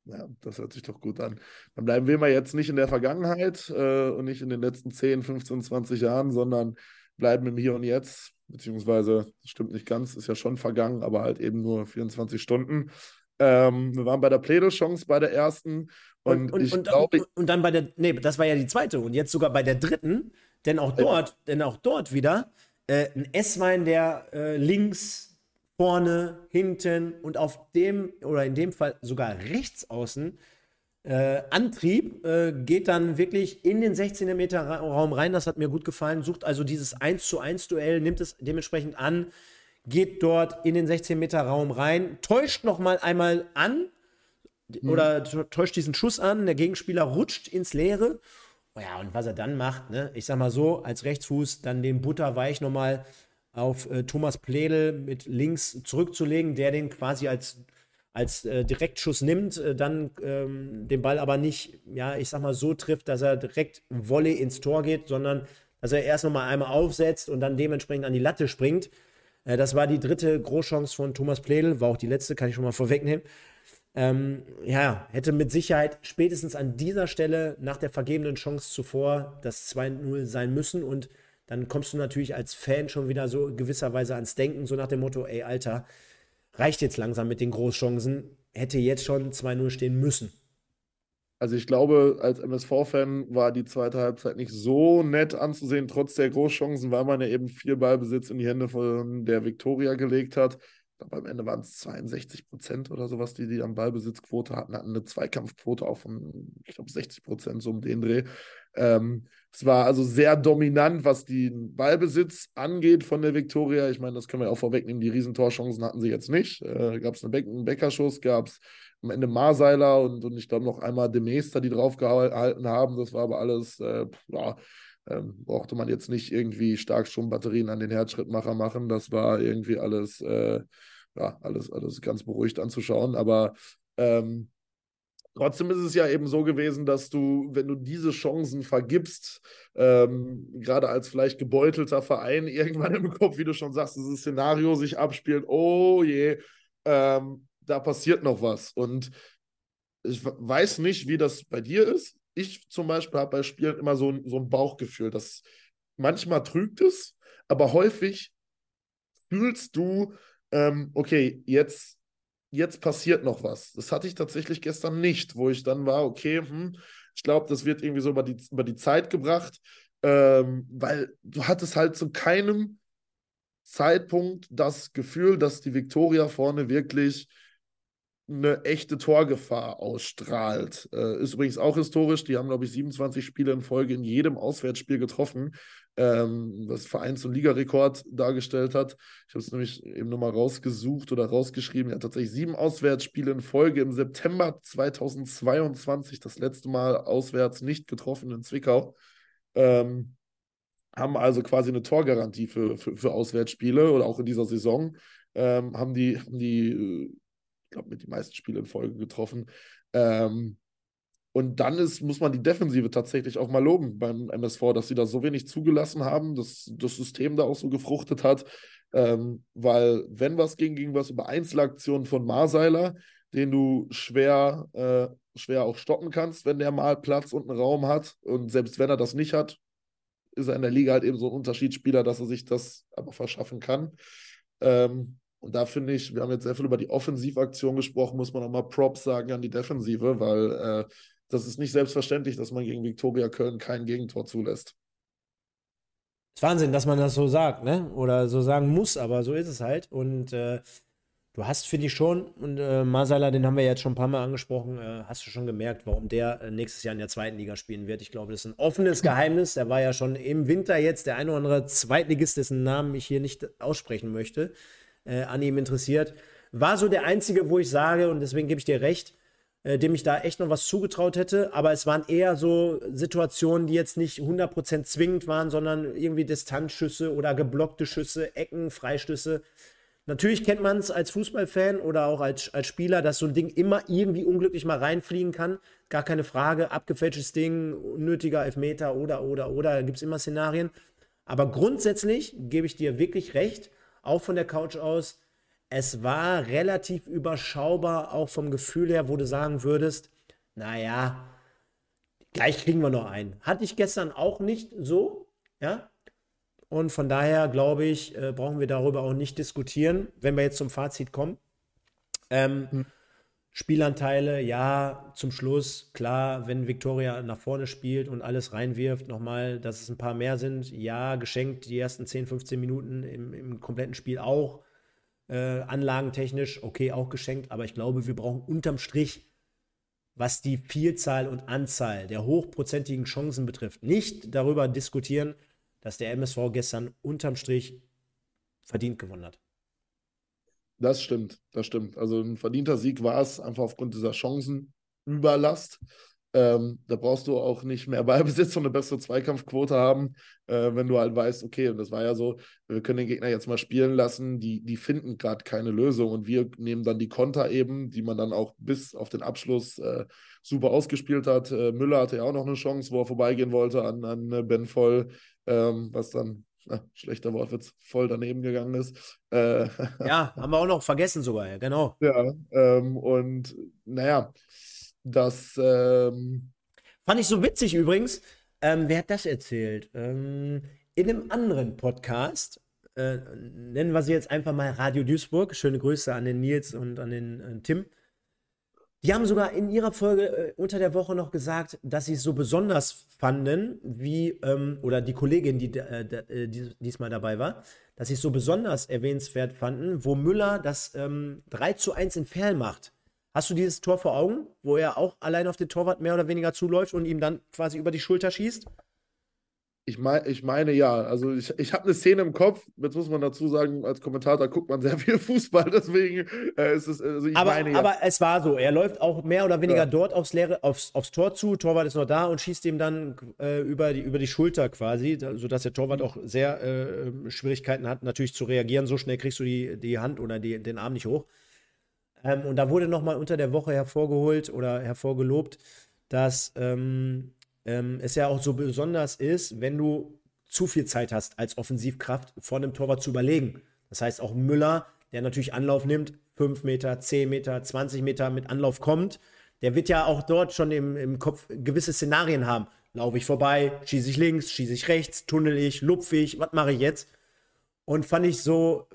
Ja, das hört sich doch gut an. Dann bleiben wir mal jetzt nicht in der Vergangenheit äh, und nicht in den letzten 10, 15, 20 Jahren, sondern bleiben im Hier und Jetzt. Beziehungsweise, das stimmt nicht ganz, ist ja schon vergangen, aber halt eben nur 24 Stunden. Ähm, wir waren bei der Pledo-Chance bei der ersten. Und, und, und, und, glaube, und, dann bei der, nee, das war ja die zweite. Und jetzt sogar bei der dritten denn auch dort, ja. denn auch dort wieder äh, ein S-Wein, der äh, links, vorne, hinten und auf dem oder in dem Fall sogar rechts außen äh, Antrieb, äh, geht dann wirklich in den 16 Meter Raum rein. Das hat mir gut gefallen. Sucht also dieses 1 zu 1 Duell, nimmt es dementsprechend an, geht dort in den 16 Meter Raum rein, täuscht noch mal einmal an oder täuscht diesen Schuss an. Der Gegenspieler rutscht ins Leere ja, und was er dann macht, ne, ich sag mal so, als Rechtsfuß dann den Butterweich nochmal auf äh, Thomas Pledel mit links zurückzulegen, der den quasi als, als äh, Direktschuss nimmt, äh, dann ähm, den Ball aber nicht, ja, ich sag mal so trifft, dass er direkt Volley ins Tor geht, sondern dass er erst nochmal einmal aufsetzt und dann dementsprechend an die Latte springt. Äh, das war die dritte Großchance von Thomas Pledel, war auch die letzte, kann ich schon mal vorwegnehmen ähm, ja, hätte mit Sicherheit spätestens an dieser Stelle nach der vergebenen Chance zuvor das 2-0 sein müssen. Und dann kommst du natürlich als Fan schon wieder so gewisserweise ans Denken, so nach dem Motto, ey, Alter, reicht jetzt langsam mit den Großchancen, hätte jetzt schon 2-0 stehen müssen. Also ich glaube, als MSV-Fan war die zweite Halbzeit nicht so nett anzusehen, trotz der Großchancen, weil man ja eben viel Ballbesitz in die Hände von der Viktoria gelegt hat glaube, am Ende waren es 62 Prozent oder sowas, die die am Ballbesitzquote hatten, hatten eine Zweikampfquote auch von, ich glaube, 60 Prozent, so um den Dreh. Ähm, es war also sehr dominant, was den Ballbesitz angeht von der Viktoria. Ich meine, das können wir auch vorwegnehmen. Die Riesentorchancen hatten sie jetzt nicht. Äh, gab es Be einen Bäckerschuss, gab es am Ende Marseiler und, und ich glaube noch einmal Demester, die draufgehalten haben. Das war aber alles, äh, ja, ähm, brauchte man jetzt nicht irgendwie Starkstrombatterien an den Herzschrittmacher machen. Das war irgendwie alles äh, ja, alles, alles ganz beruhigt anzuschauen. Aber ähm, Trotzdem ist es ja eben so gewesen, dass du, wenn du diese Chancen vergibst, ähm, gerade als vielleicht gebeutelter Verein, irgendwann im Kopf, wie du schon sagst, dieses Szenario sich abspielt, oh je, ähm, da passiert noch was. Und ich weiß nicht, wie das bei dir ist. Ich zum Beispiel habe bei Spielen immer so, so ein Bauchgefühl, dass manchmal trügt es, aber häufig fühlst du, ähm, okay, jetzt, jetzt passiert noch was. Das hatte ich tatsächlich gestern nicht, wo ich dann war, okay, hm, ich glaube, das wird irgendwie so über die, über die Zeit gebracht, ähm, weil du hattest halt zu keinem Zeitpunkt das Gefühl, dass die Viktoria vorne wirklich eine echte Torgefahr ausstrahlt. Äh, ist übrigens auch historisch. Die haben, glaube ich, 27 Spiele in Folge in jedem Auswärtsspiel getroffen, ähm, was Vereins- und Ligarekord dargestellt hat. Ich habe es nämlich eben nochmal rausgesucht oder rausgeschrieben. Er hat tatsächlich sieben Auswärtsspiele in Folge im September 2022, das letzte Mal auswärts nicht getroffen in Zwickau. Ähm, haben also quasi eine Torgarantie für, für, für Auswärtsspiele oder auch in dieser Saison. Ähm, haben die, haben die äh, glaube, mit die meisten Spiele in Folge getroffen. Ähm, und dann ist, muss man die Defensive tatsächlich auch mal loben beim MSV, dass sie da so wenig zugelassen haben, dass das System da auch so gefruchtet hat. Ähm, weil, wenn was ging, ging was über Einzelaktionen von Marseiler, den du schwer, äh, schwer auch stoppen kannst, wenn der mal Platz und einen Raum hat. Und selbst wenn er das nicht hat, ist er in der Liga halt eben so ein Unterschiedsspieler, dass er sich das aber verschaffen kann. Ähm, und da finde ich, wir haben jetzt sehr viel über die Offensivaktion gesprochen, muss man auch mal Props sagen an die Defensive, weil äh, das ist nicht selbstverständlich, dass man gegen Viktoria Köln kein Gegentor zulässt. ist Wahnsinn, dass man das so sagt, ne? Oder so sagen muss, aber so ist es halt. Und äh, du hast, finde ich schon, und äh, Masala, den haben wir jetzt schon ein paar Mal angesprochen, äh, hast du schon gemerkt, warum der äh, nächstes Jahr in der zweiten Liga spielen wird. Ich glaube, das ist ein offenes Geheimnis. Der war ja schon im Winter jetzt der eine oder andere Zweitligist, dessen Namen ich hier nicht aussprechen möchte äh, an ihm interessiert. War so der einzige, wo ich sage, und deswegen gebe ich dir recht, äh, dem ich da echt noch was zugetraut hätte. Aber es waren eher so Situationen, die jetzt nicht 100% zwingend waren, sondern irgendwie Distanzschüsse oder geblockte Schüsse, Ecken, Freistöße. Natürlich kennt man es als Fußballfan oder auch als, als Spieler, dass so ein Ding immer irgendwie unglücklich mal reinfliegen kann. Gar keine Frage. Abgefälschtes Ding, unnötiger Elfmeter oder, oder, oder. Da gibt es immer Szenarien. Aber grundsätzlich gebe ich dir wirklich recht auch von der Couch aus. Es war relativ überschaubar, auch vom Gefühl her, wo du sagen würdest, naja, gleich kriegen wir noch einen. Hatte ich gestern auch nicht so, ja. Und von daher glaube ich, äh, brauchen wir darüber auch nicht diskutieren, wenn wir jetzt zum Fazit kommen. Ähm, hm. Spielanteile, ja, zum Schluss, klar, wenn Victoria nach vorne spielt und alles reinwirft, nochmal, dass es ein paar mehr sind, ja, geschenkt die ersten 10, 15 Minuten im, im kompletten Spiel auch. Äh, anlagentechnisch, okay, auch geschenkt, aber ich glaube, wir brauchen unterm Strich, was die Vielzahl und Anzahl der hochprozentigen Chancen betrifft, nicht darüber diskutieren, dass der MSV gestern unterm Strich verdient gewonnen hat. Das stimmt, das stimmt. Also ein verdienter Sieg war es, einfach aufgrund dieser Chancenüberlast. Ähm, da brauchst du auch nicht mehr Ballbesitz und eine bessere Zweikampfquote haben, äh, wenn du halt weißt, okay, und das war ja so, wir können den Gegner jetzt mal spielen lassen, die, die finden gerade keine Lösung und wir nehmen dann die Konter eben, die man dann auch bis auf den Abschluss äh, super ausgespielt hat. Äh, Müller hatte ja auch noch eine Chance, wo er vorbeigehen wollte an, an äh, Ben Voll, ähm, was dann na, schlechter Wortwitz, voll daneben gegangen ist. Äh, ja, haben wir auch noch vergessen sogar, ja, genau. Ja, ähm, und naja, das ähm, fand ich so witzig übrigens. Ähm, wer hat das erzählt? Ähm, in einem anderen Podcast, äh, nennen wir sie jetzt einfach mal Radio Duisburg. Schöne Grüße an den Nils und an den äh, Tim. Die haben sogar in ihrer Folge äh, unter der Woche noch gesagt, dass sie es so besonders fanden, wie, ähm, oder die Kollegin, die, äh, äh die, diesmal dabei war, dass sie es so besonders erwähnenswert fanden, wo Müller das ähm, 3 zu 1 in Ferl macht. Hast du dieses Tor vor Augen, wo er auch allein auf den Torwart mehr oder weniger zuläuft und ihm dann quasi über die Schulter schießt? Ich, mein, ich meine ja, also ich, ich habe eine Szene im Kopf, jetzt muss man dazu sagen, als Kommentator guckt man sehr viel Fußball, deswegen äh, ist es, also ich aber, meine ja. Aber es war so, er läuft auch mehr oder weniger ja. dort aufs, Leere, aufs, aufs Tor zu, Torwart ist noch da und schießt ihm dann äh, über, die, über die Schulter quasi, sodass der Torwart auch sehr äh, Schwierigkeiten hat, natürlich zu reagieren, so schnell kriegst du die, die Hand oder die, den Arm nicht hoch. Ähm, und da wurde nochmal unter der Woche hervorgeholt oder hervorgelobt, dass ähm, ähm, es ja auch so besonders ist, wenn du zu viel Zeit hast als Offensivkraft vor einem Torwart zu überlegen. Das heißt, auch Müller, der natürlich Anlauf nimmt, 5 Meter, 10 Meter, 20 Meter mit Anlauf kommt, der wird ja auch dort schon im, im Kopf gewisse Szenarien haben. Laufe ich vorbei, schieße ich links, schieße ich rechts, tunnel ich, lupfe ich, was mache ich jetzt? Und fand ich so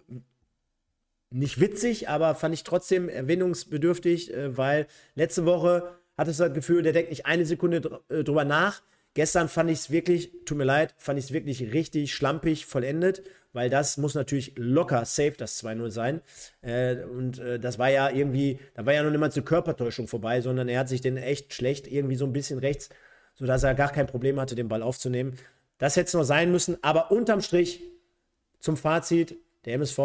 nicht witzig, aber fand ich trotzdem erwähnungsbedürftig, äh, weil letzte Woche hattest du das Gefühl, der denkt nicht eine Sekunde äh, drüber nach. Gestern fand ich es wirklich, tut mir leid, fand ich es wirklich richtig schlampig vollendet, weil das muss natürlich locker safe das 2-0 sein. Äh, und das war ja irgendwie, da war ja noch mal zur Körpertäuschung vorbei, sondern er hat sich den echt schlecht irgendwie so ein bisschen rechts, sodass er gar kein Problem hatte, den Ball aufzunehmen. Das hätte es noch sein müssen, aber unterm Strich zum Fazit, der MSV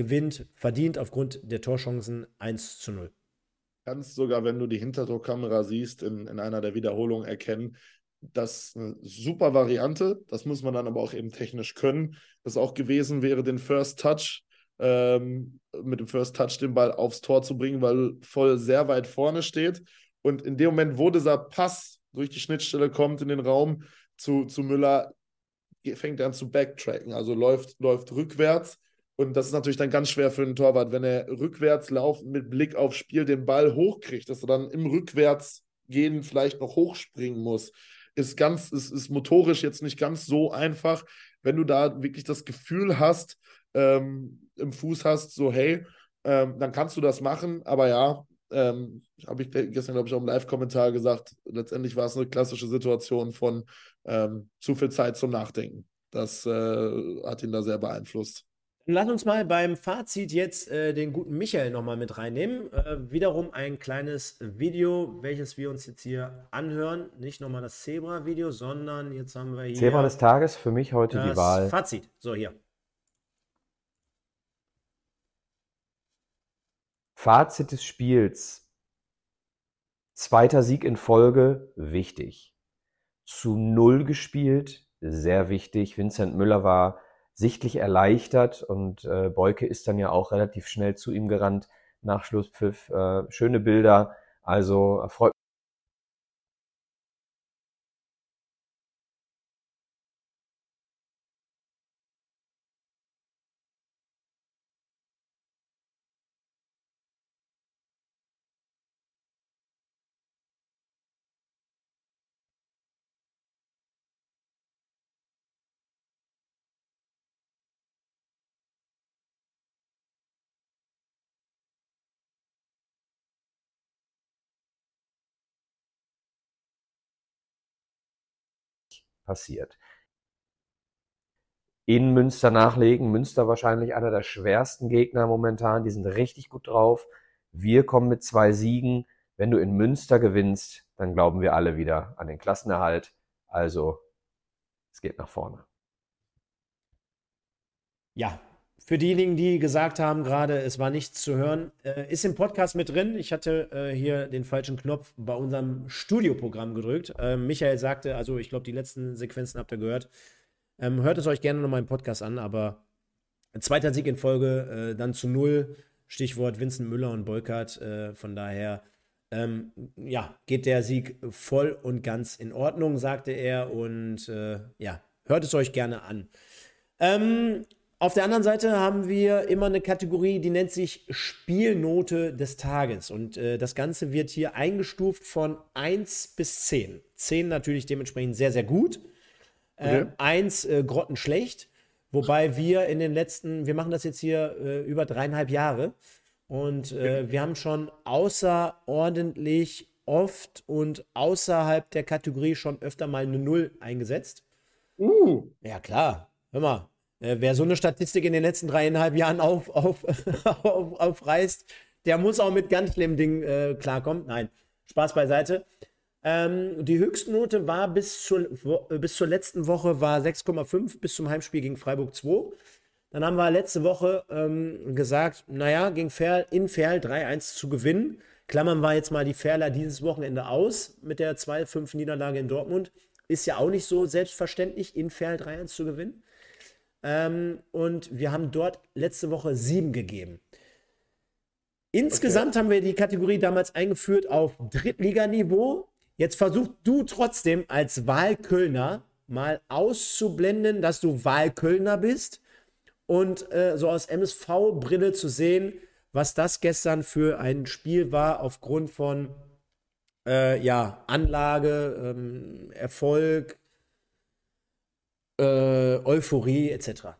gewinnt verdient aufgrund der Torchancen 1 zu 0. Kannst sogar, wenn du die Hinterdruckkamera siehst, in, in einer der Wiederholungen erkennen, das eine super Variante. Das muss man dann aber auch eben technisch können. Das auch gewesen wäre, den First Touch ähm, mit dem First Touch den Ball aufs Tor zu bringen, weil voll sehr weit vorne steht. Und in dem Moment, wo dieser Pass durch die Schnittstelle kommt in den Raum zu, zu Müller, fängt er an zu backtracken, also läuft, läuft rückwärts. Und das ist natürlich dann ganz schwer für einen Torwart, wenn er rückwärts laufen mit Blick aufs Spiel den Ball hochkriegt, dass er dann im Rückwärtsgehen vielleicht noch hochspringen muss. Ist ganz, ist, ist motorisch jetzt nicht ganz so einfach, wenn du da wirklich das Gefühl hast, ähm, im Fuß hast, so hey, ähm, dann kannst du das machen. Aber ja, ähm, habe ich gestern, glaube ich, auch im Live-Kommentar gesagt, letztendlich war es eine klassische Situation von ähm, zu viel Zeit zum Nachdenken. Das äh, hat ihn da sehr beeinflusst. Lass uns mal beim Fazit jetzt äh, den guten Michael nochmal mit reinnehmen. Äh, wiederum ein kleines Video, welches wir uns jetzt hier anhören. Nicht nochmal das Zebra-Video, sondern jetzt haben wir hier. Zebra des Tages für mich heute die Wahl. Fazit. So, hier. Fazit des Spiels. Zweiter Sieg in Folge, wichtig. Zu Null gespielt, sehr wichtig. Vincent Müller war sichtlich erleichtert und äh, Beuke ist dann ja auch relativ schnell zu ihm gerannt nach Schlusspfiff. Äh, schöne Bilder, also freut passiert. In Münster nachlegen. Münster wahrscheinlich einer der schwersten Gegner momentan. Die sind richtig gut drauf. Wir kommen mit zwei Siegen. Wenn du in Münster gewinnst, dann glauben wir alle wieder an den Klassenerhalt. Also, es geht nach vorne. Ja, für diejenigen, die gesagt haben gerade, es war nichts zu hören, äh, ist im Podcast mit drin. Ich hatte äh, hier den falschen Knopf bei unserem Studioprogramm gedrückt. Ähm, Michael sagte, also ich glaube, die letzten Sequenzen habt ihr gehört. Ähm, hört es euch gerne nochmal im Podcast an, aber zweiter Sieg in Folge, äh, dann zu null. Stichwort Vincent Müller und Bolkert. Äh, von daher, ähm, ja, geht der Sieg voll und ganz in Ordnung, sagte er. Und äh, ja, hört es euch gerne an. Ähm, auf der anderen Seite haben wir immer eine Kategorie, die nennt sich Spielnote des Tages. Und äh, das Ganze wird hier eingestuft von 1 bis 10. 10 natürlich dementsprechend sehr, sehr gut. Äh, okay. 1 äh, grottenschlecht. Wobei wir in den letzten, wir machen das jetzt hier äh, über dreieinhalb Jahre. Und äh, wir haben schon außerordentlich oft und außerhalb der Kategorie schon öfter mal eine Null eingesetzt. Uh. Ja, klar. Hör mal, wer so eine Statistik in den letzten dreieinhalb Jahren auf, auf, auf, aufreißt, der muss auch mit ganz schlimmen Dingen äh, klarkommen. Nein, Spaß beiseite. Ähm, die Höchstnote war bis zur, bis zur letzten Woche war 6,5 bis zum Heimspiel gegen Freiburg 2. Dann haben wir letzte Woche ähm, gesagt, naja, gegen Ferl, in Ferl 3-1 zu gewinnen. Klammern wir jetzt mal die Ferler dieses Wochenende aus mit der 2-5 Niederlage in Dortmund. Ist ja auch nicht so selbstverständlich, in Ferl 3-1 zu gewinnen. Ähm, und wir haben dort letzte Woche sieben gegeben. Insgesamt okay. haben wir die Kategorie damals eingeführt auf Drittliganiveau. Jetzt versuch du trotzdem als Wahlkölner mal auszublenden, dass du Wahlkölner bist und äh, so aus MSV-Brille zu sehen, was das gestern für ein Spiel war aufgrund von äh, ja, Anlage, ähm, Erfolg, äh, Euphorie etc.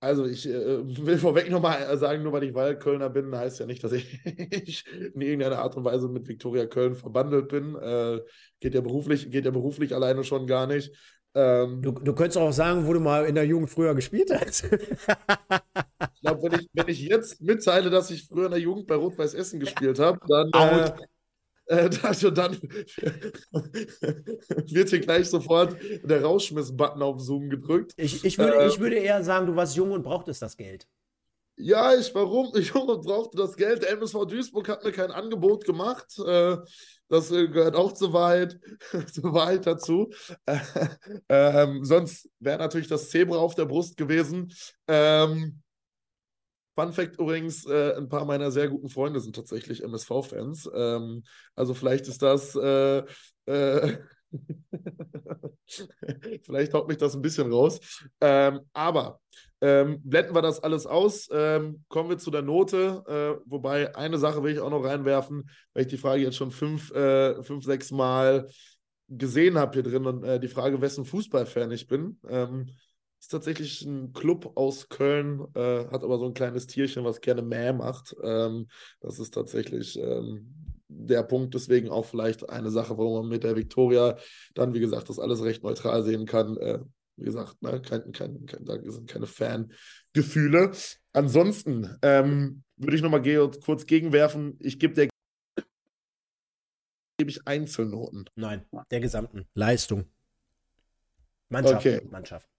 Also ich äh, will vorweg nochmal sagen, nur weil ich Wahlkölner bin, heißt ja nicht, dass ich in irgendeiner Art und Weise mit Viktoria Köln verbandelt bin. Äh, geht ja beruflich, geht ja beruflich alleine schon gar nicht. Ähm, du, du könntest auch sagen, wo du mal in der Jugend früher gespielt hast. ich glaube, wenn ich, wenn ich jetzt mitteile, dass ich früher in der Jugend bei Rot-Weiß Essen gespielt habe, dann, äh, äh, also dann wird hier gleich sofort der Rauschmiss-Button auf Zoom gedrückt. Ich, ich, würde, äh, ich würde eher sagen, du warst jung und brauchtest das Geld. Ja, ich warum? Ich brauchte das Geld. Der MSV Duisburg hat mir kein Angebot gemacht. Äh, das gehört auch zur Wahrheit, zur Wahrheit dazu. ähm, sonst wäre natürlich das Zebra auf der Brust gewesen. Ähm, Fun Fact übrigens, äh, ein paar meiner sehr guten Freunde sind tatsächlich MSV-Fans. Ähm, also vielleicht ist das, äh, äh, vielleicht haut mich das ein bisschen raus. Ähm, aber ähm, blenden wir das alles aus, ähm, kommen wir zu der Note, äh, wobei eine Sache will ich auch noch reinwerfen, weil ich die Frage jetzt schon fünf, äh, fünf sechs Mal gesehen habe hier drin und äh, die Frage, wessen Fußballfan ich bin. Ähm, ist tatsächlich ein Club aus Köln, äh, hat aber so ein kleines Tierchen, was gerne Mäh macht. Ähm, das ist tatsächlich ähm, der Punkt, deswegen auch vielleicht eine Sache, warum man mit der Victoria dann, wie gesagt, das alles recht neutral sehen kann. Äh, wie gesagt, ne, kein, kein, kein, da sind keine Fangefühle. Ansonsten ähm, würde ich nochmal kurz gegenwerfen. Ich gebe der gebe ich Einzelnoten. Nein, der gesamten Leistung. Mannschaft. Okay. Mannschaft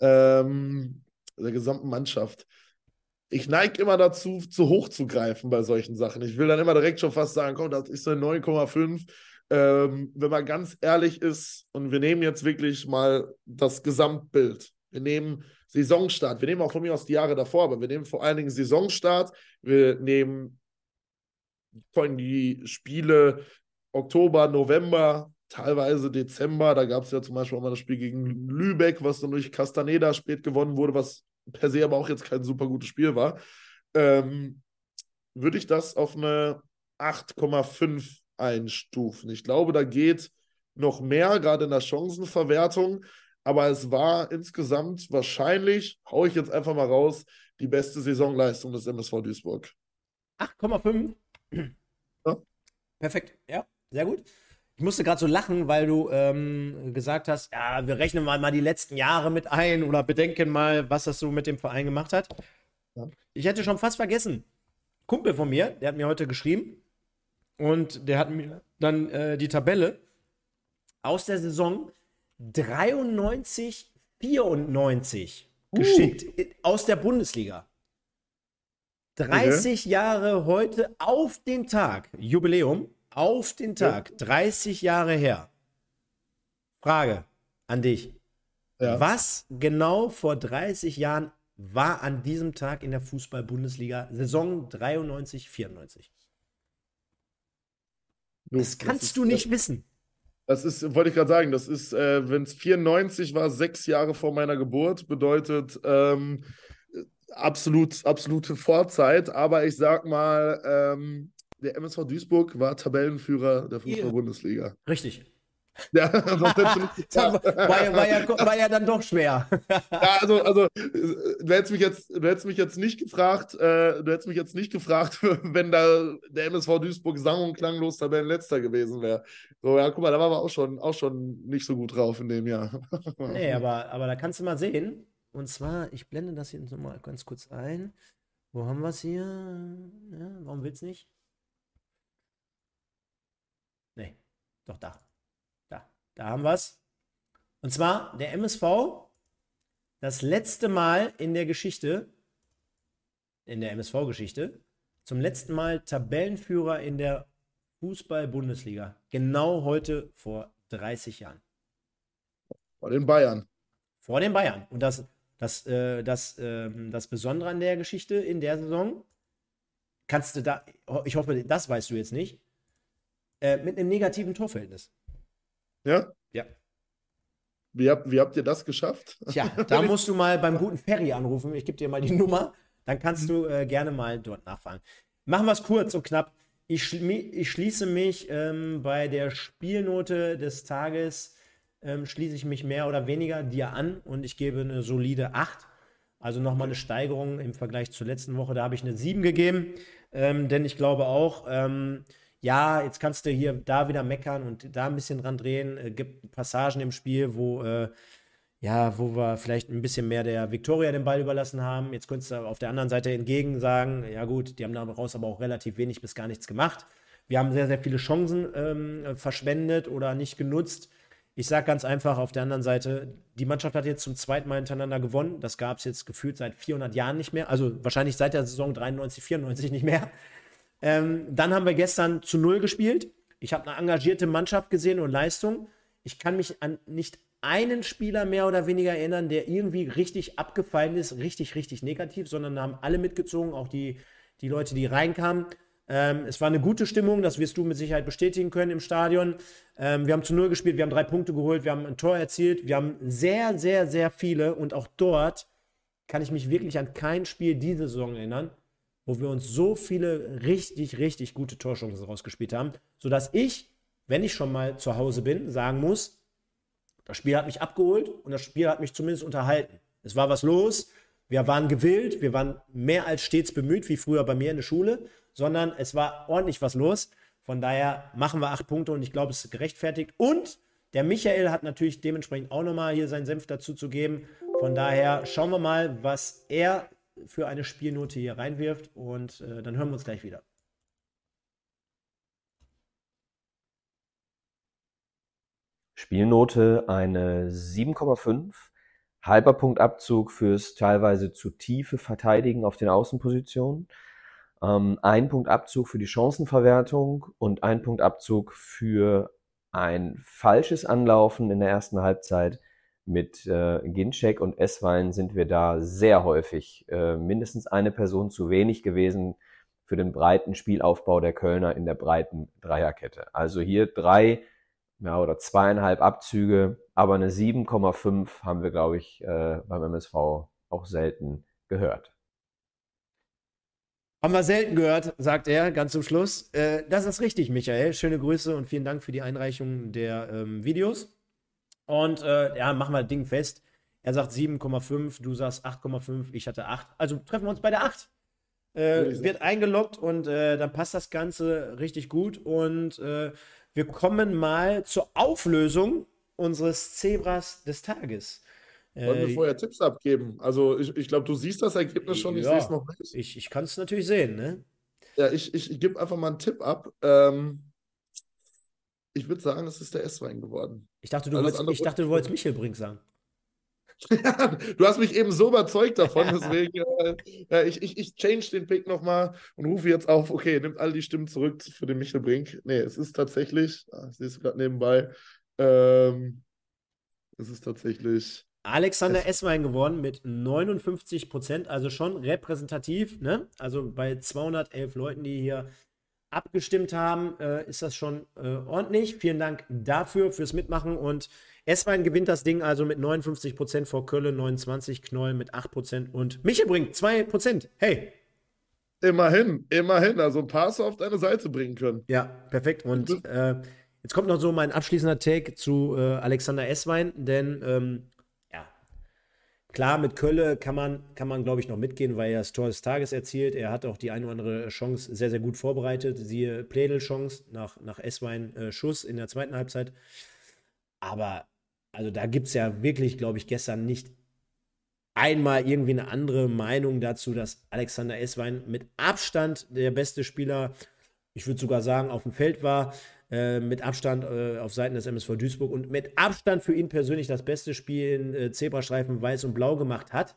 ähm, der gesamten Mannschaft. Ich neige immer dazu, zu hoch zu greifen bei solchen Sachen. Ich will dann immer direkt schon fast sagen, komm, das ist eine 9,5. Ähm, wenn man ganz ehrlich ist und wir nehmen jetzt wirklich mal das Gesamtbild. Wir nehmen Saisonstart, wir nehmen auch von mir aus die Jahre davor, aber wir nehmen vor allen Dingen Saisonstart, wir nehmen allem die Spiele Oktober, November, teilweise Dezember. Da gab es ja zum Beispiel auch mal das Spiel gegen Lübeck, was dann durch Castaneda spät gewonnen wurde, was per se aber auch jetzt kein super gutes Spiel war. Ähm, würde ich das auf eine 8,5 einstufen. Ich glaube, da geht noch mehr, gerade in der Chancenverwertung. Aber es war insgesamt wahrscheinlich, haue ich jetzt einfach mal raus, die beste Saisonleistung des MSV Duisburg. 8,5. Ja? Perfekt, ja, sehr gut. Ich musste gerade so lachen, weil du ähm, gesagt hast, ja, wir rechnen mal, mal die letzten Jahre mit ein oder bedenken mal, was das so mit dem Verein gemacht hat. Ja. Ich hätte schon fast vergessen. Kumpel von mir, der hat mir heute geschrieben und der hat mir dann äh, die Tabelle aus der Saison 93, 94 uh. geschickt aus der Bundesliga. 30 okay. Jahre heute auf den Tag, Jubiläum, auf den Tag, ja. 30 Jahre her. Frage an dich. Ja. Was genau vor 30 Jahren war an diesem Tag in der Fußball-Bundesliga Saison 93, 94? Das kannst das ist, du nicht das, wissen. Das ist, wollte ich gerade sagen, das ist, äh, wenn es 94 war, sechs Jahre vor meiner Geburt, bedeutet ähm, absolut, absolute Vorzeit. Aber ich sag mal, ähm, der MSV Duisburg war Tabellenführer der Fußball-Bundesliga. Richtig. Ja, war, ja, war, ja, war, ja, dann doch schwer. ja, also, also du hättest mich jetzt, du hättest mich jetzt nicht gefragt, äh, du hättest mich jetzt nicht gefragt, wenn da der MSV Duisburg sang- und klanglos Tabellenletzter gewesen wäre. So, ja, guck mal, da waren wir auch schon, auch schon nicht so gut drauf in dem Jahr. nee, aber, aber da kannst du mal sehen. Und zwar, ich blende das hier nochmal ganz kurz ein. Wo haben wir es hier? Ja, warum will's nicht? Nee, doch da. Da. Da haben wir es. Und zwar der MSV, das letzte Mal in der Geschichte, in der MSV-Geschichte, zum letzten Mal Tabellenführer in der Fußball-Bundesliga. Genau heute vor 30 Jahren. Vor den Bayern. Vor den Bayern. Und das, das, äh, das, äh, das Besondere an der Geschichte in der Saison, kannst du da, ich hoffe, das weißt du jetzt nicht, äh, mit einem negativen Torverhältnis. Ja? Ja. Wie habt, wie habt ihr das geschafft? Tja, da musst du mal beim guten Ferry anrufen. Ich gebe dir mal die Nummer. Dann kannst du äh, gerne mal dort nachfragen. Machen wir es kurz und knapp. Ich, schli ich schließe mich ähm, bei der Spielnote des Tages, ähm, schließe ich mich mehr oder weniger dir an und ich gebe eine solide 8. Also nochmal eine Steigerung im Vergleich zur letzten Woche. Da habe ich eine 7 gegeben, ähm, denn ich glaube auch, ähm, ja, jetzt kannst du hier da wieder meckern und da ein bisschen dran drehen. Es gibt Passagen im Spiel, wo, äh, ja, wo wir vielleicht ein bisschen mehr der Viktoria den Ball überlassen haben. Jetzt könntest du auf der anderen Seite entgegen sagen, ja gut, die haben daraus aber auch relativ wenig bis gar nichts gemacht. Wir haben sehr, sehr viele Chancen ähm, verschwendet oder nicht genutzt. Ich sage ganz einfach auf der anderen Seite, die Mannschaft hat jetzt zum zweiten Mal hintereinander gewonnen. Das gab es jetzt gefühlt seit 400 Jahren nicht mehr. Also wahrscheinlich seit der Saison 93, 94 nicht mehr. Ähm, dann haben wir gestern zu Null gespielt. Ich habe eine engagierte Mannschaft gesehen und Leistung. Ich kann mich an nicht einen Spieler mehr oder weniger erinnern, der irgendwie richtig abgefallen ist, richtig, richtig negativ, sondern haben alle mitgezogen, auch die, die Leute, die reinkamen. Ähm, es war eine gute Stimmung, das wirst du mit Sicherheit bestätigen können im Stadion. Ähm, wir haben zu Null gespielt, wir haben drei Punkte geholt, wir haben ein Tor erzielt, wir haben sehr, sehr, sehr viele und auch dort kann ich mich wirklich an kein Spiel diese Saison erinnern, wo wir uns so viele richtig, richtig gute Torchancen rausgespielt haben, sodass ich, wenn ich schon mal zu Hause bin, sagen muss, das Spiel hat mich abgeholt und das Spiel hat mich zumindest unterhalten. Es war was los, wir waren gewillt, wir waren mehr als stets bemüht, wie früher bei mir in der Schule sondern es war ordentlich was los. Von daher machen wir acht Punkte und ich glaube, es ist gerechtfertigt. Und der Michael hat natürlich dementsprechend auch nochmal hier seinen Senf dazu zu geben. Von daher schauen wir mal, was er für eine Spielnote hier reinwirft und äh, dann hören wir uns gleich wieder. Spielnote eine 7,5. Halber Punktabzug fürs teilweise zu tiefe Verteidigen auf den Außenpositionen ähm, ein Punkt Abzug für die Chancenverwertung und ein Punkt Abzug für ein falsches Anlaufen in der ersten Halbzeit. Mit äh, Ginczek und Esswein sind wir da sehr häufig äh, mindestens eine Person zu wenig gewesen für den breiten Spielaufbau der Kölner in der breiten Dreierkette. Also hier drei ja, oder zweieinhalb Abzüge, aber eine 7,5 haben wir, glaube ich, äh, beim MSV auch selten gehört. Haben wir selten gehört, sagt er ganz zum Schluss. Äh, das ist richtig, Michael. Schöne Grüße und vielen Dank für die Einreichung der ähm, Videos. Und äh, ja, machen wir das Ding fest. Er sagt 7,5, du sagst 8,5, ich hatte 8. Also treffen wir uns bei der 8. Äh, wird eingeloggt und äh, dann passt das Ganze richtig gut. Und äh, wir kommen mal zur Auflösung unseres Zebras des Tages. Wollen wir äh, vorher Tipps abgeben? Also ich, ich glaube, du siehst das Ergebnis schon, ich ja, sehe es noch nicht. Ich, ich kann es natürlich sehen, ne? Ja, ich, ich, ich gebe einfach mal einen Tipp ab. Ähm, ich würde sagen, es ist der S-Wein geworden. Ich dachte, du wolltest, ich dachte, du wolltest Michel Brink sagen. du hast mich eben so überzeugt davon, deswegen äh, ja, ich, ich, ich change den Pick nochmal und rufe jetzt auf, okay, nimmt all die Stimmen zurück für den Michel Brink. Nee, es ist tatsächlich, ah, ich sehe es gerade nebenbei, ähm, es ist tatsächlich Alexander Esswein geworden mit 59 Prozent, also schon repräsentativ. Ne? Also bei 211 Leuten, die hier abgestimmt haben, äh, ist das schon äh, ordentlich. Vielen Dank dafür, fürs Mitmachen. Und Esswein gewinnt das Ding also mit 59 Prozent vor Köln, 29, Knoll mit 8 Prozent und Michel bringt 2 Prozent. Hey! Immerhin, immerhin. Also ein paar auf deine Seite bringen können. Ja, perfekt. Und äh, jetzt kommt noch so mein abschließender Take zu äh, Alexander Esswein, denn ähm, Klar, mit Kölle kann man, kann man glaube ich, noch mitgehen, weil er das Tor des Tages erzielt. Er hat auch die eine oder andere Chance sehr, sehr gut vorbereitet. Siehe Plädel-Chance nach, nach Esswein-Schuss äh, in der zweiten Halbzeit. Aber, also da gibt es ja wirklich, glaube ich, gestern nicht einmal irgendwie eine andere Meinung dazu, dass Alexander Esswein mit Abstand der beste Spieler, ich würde sogar sagen, auf dem Feld war. Äh, mit Abstand äh, auf Seiten des MSV Duisburg und mit Abstand für ihn persönlich das beste Spiel in äh, Zebrastreifen weiß und blau gemacht hat.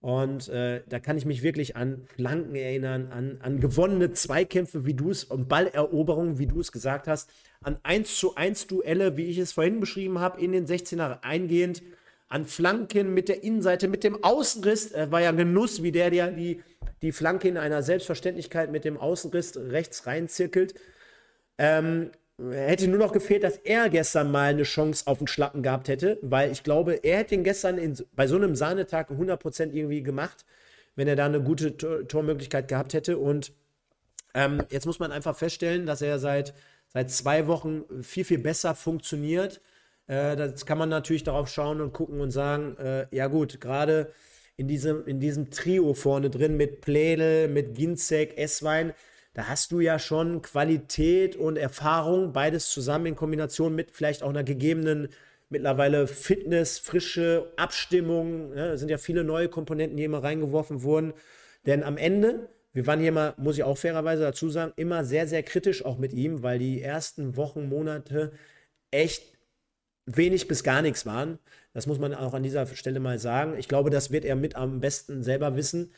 Und äh, da kann ich mich wirklich an Flanken erinnern, an, an gewonnene Zweikämpfe, wie du es, und Balleroberungen, wie du es gesagt hast, an 1 zu 1 Duelle, wie ich es vorhin beschrieben habe, in den 16er eingehend, an Flanken mit der Innenseite, mit dem Außenriss, äh, war ja ein Genuss, wie der, der die die Flanke in einer Selbstverständlichkeit mit dem Außenriss rechts reinzirkelt. Ähm, hätte nur noch gefehlt, dass er gestern mal eine Chance auf den Schlappen gehabt hätte, weil ich glaube, er hätte ihn gestern in, bei so einem Sahnetag 100% irgendwie gemacht, wenn er da eine gute Tor Tormöglichkeit gehabt hätte. Und ähm, jetzt muss man einfach feststellen, dass er seit, seit zwei Wochen viel, viel besser funktioniert. Äh, das kann man natürlich darauf schauen und gucken und sagen, äh, ja gut, gerade in diesem, in diesem Trio vorne drin mit Plädel, mit Ginzek, Esswein, da hast du ja schon Qualität und Erfahrung, beides zusammen in Kombination mit vielleicht auch einer gegebenen mittlerweile Fitness, frische Abstimmung. Ja, ne? sind ja viele neue Komponenten, die immer reingeworfen wurden. Denn am Ende, wir waren hier mal, muss ich auch fairerweise dazu sagen, immer sehr, sehr kritisch auch mit ihm, weil die ersten Wochen, Monate echt wenig bis gar nichts waren. Das muss man auch an dieser Stelle mal sagen. Ich glaube, das wird er mit am besten selber wissen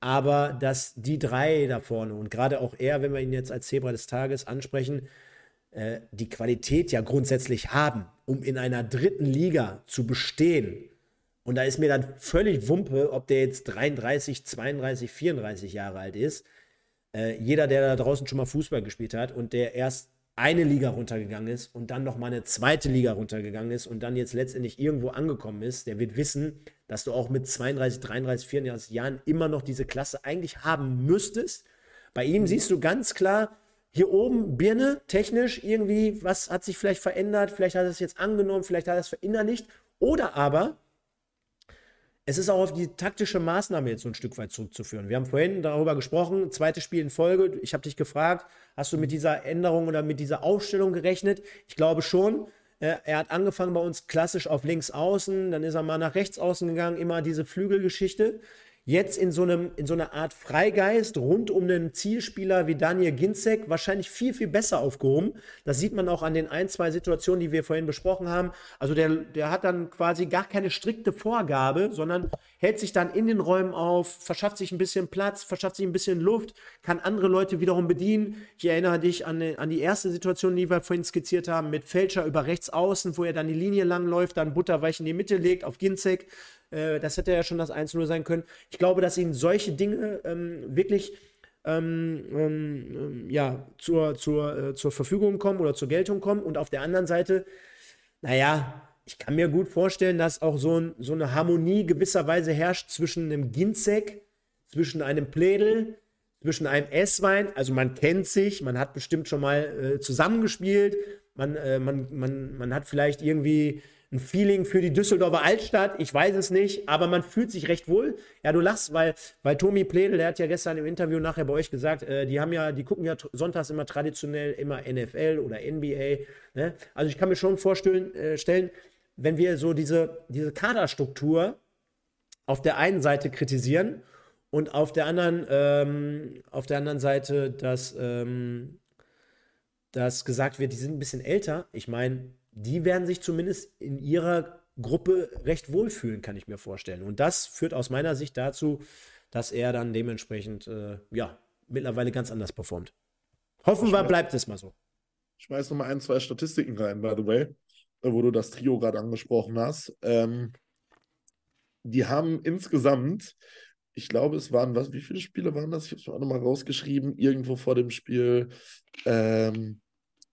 aber dass die drei da vorne und gerade auch er, wenn wir ihn jetzt als Zebra des Tages ansprechen, äh, die Qualität ja grundsätzlich haben, um in einer dritten Liga zu bestehen. Und da ist mir dann völlig Wumpe, ob der jetzt 33, 32, 34 Jahre alt ist. Äh, jeder, der da draußen schon mal Fußball gespielt hat und der erst eine Liga runtergegangen ist und dann noch mal eine zweite Liga runtergegangen ist und dann jetzt letztendlich irgendwo angekommen ist, der wird wissen, dass du auch mit 32, 33, 34 Jahren immer noch diese Klasse eigentlich haben müsstest. Bei ihm mhm. siehst du ganz klar, hier oben Birne, technisch irgendwie, was hat sich vielleicht verändert, vielleicht hat er es jetzt angenommen, vielleicht hat er es verinnerlicht. Oder aber es ist auch auf die taktische Maßnahme jetzt so ein Stück weit zurückzuführen. Wir haben vorhin darüber gesprochen, zweites Spiel in Folge. Ich habe dich gefragt, hast du mit dieser Änderung oder mit dieser Aufstellung gerechnet? Ich glaube schon. Äh, er hat angefangen bei uns klassisch auf links außen, dann ist er mal nach rechts außen gegangen, immer diese Flügelgeschichte jetzt in so, einem, in so einer Art Freigeist rund um einen Zielspieler wie Daniel Ginzek wahrscheinlich viel, viel besser aufgehoben. Das sieht man auch an den ein, zwei Situationen, die wir vorhin besprochen haben. Also der, der hat dann quasi gar keine strikte Vorgabe, sondern hält sich dann in den Räumen auf, verschafft sich ein bisschen Platz, verschafft sich ein bisschen Luft, kann andere Leute wiederum bedienen. Ich erinnere dich an, an die erste Situation, die wir vorhin skizziert haben, mit Fälscher über rechts außen, wo er dann die Linie lang läuft, dann Butterweich in die Mitte legt auf Ginzek. Äh, das hätte ja schon das 1-0 sein können. Ich glaube, dass ihnen solche Dinge ähm, wirklich ähm, ähm, ja, zur, zur, äh, zur Verfügung kommen oder zur Geltung kommen. Und auf der anderen Seite, naja, ich kann mir gut vorstellen, dass auch so, ein, so eine Harmonie gewisserweise herrscht zwischen einem Ginzek, zwischen einem Plädel, zwischen einem Esswein. Also man kennt sich, man hat bestimmt schon mal äh, zusammengespielt, man, äh, man, man, man hat vielleicht irgendwie ein Feeling für die Düsseldorfer Altstadt. Ich weiß es nicht, aber man fühlt sich recht wohl. Ja, du lachst, weil, weil Tomi Pledel, der hat ja gestern im Interview nachher bei euch gesagt, äh, die haben ja, die gucken ja sonntags immer traditionell immer NFL oder NBA. Ne? Also ich kann mir schon vorstellen, äh, stellen, wenn wir so diese, diese Kaderstruktur auf der einen Seite kritisieren und auf der anderen, ähm, auf der anderen Seite, dass, ähm, dass gesagt wird, die sind ein bisschen älter. Ich meine, die werden sich zumindest in ihrer Gruppe recht wohlfühlen, kann ich mir vorstellen. Und das führt aus meiner Sicht dazu, dass er dann dementsprechend, äh, ja, mittlerweile ganz anders performt. Hoffen wir, bleibt es mal so. Ich schmeiß noch mal ein, zwei Statistiken rein, by the way, äh, wo du das Trio gerade angesprochen hast. Ähm, die haben insgesamt, ich glaube, es waren, was, wie viele Spiele waren das? Ich habe es mir auch nochmal rausgeschrieben, irgendwo vor dem Spiel. Ähm,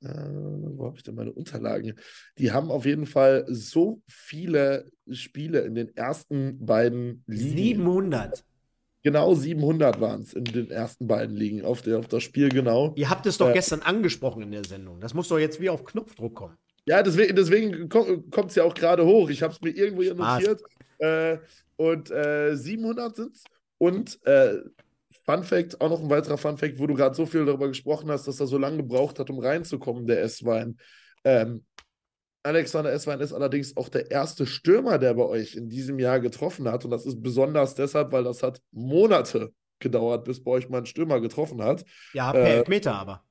äh, wo habe ich denn meine Unterlagen? Die haben auf jeden Fall so viele Spiele in den ersten beiden Ligen. 700. Genau 700 waren es in den ersten beiden Ligen, auf, der, auf das Spiel genau. Ihr habt es doch äh, gestern angesprochen in der Sendung. Das muss doch jetzt wie auf Knopfdruck kommen. Ja, deswegen, deswegen kommt es ja auch gerade hoch. Ich habe es mir irgendwo hier notiert. Äh, und äh, 700 sind es. Und äh, Fun Fact, auch noch ein weiterer Fun Fact, wo du gerade so viel darüber gesprochen hast, dass er so lange gebraucht hat, um reinzukommen, der S-Wein. Ähm, Alexander S-Wein ist allerdings auch der erste Stürmer, der bei euch in diesem Jahr getroffen hat. Und das ist besonders deshalb, weil das hat Monate gedauert, bis bei euch mal ein Stürmer getroffen hat. Ja, per äh, Elfmeter aber.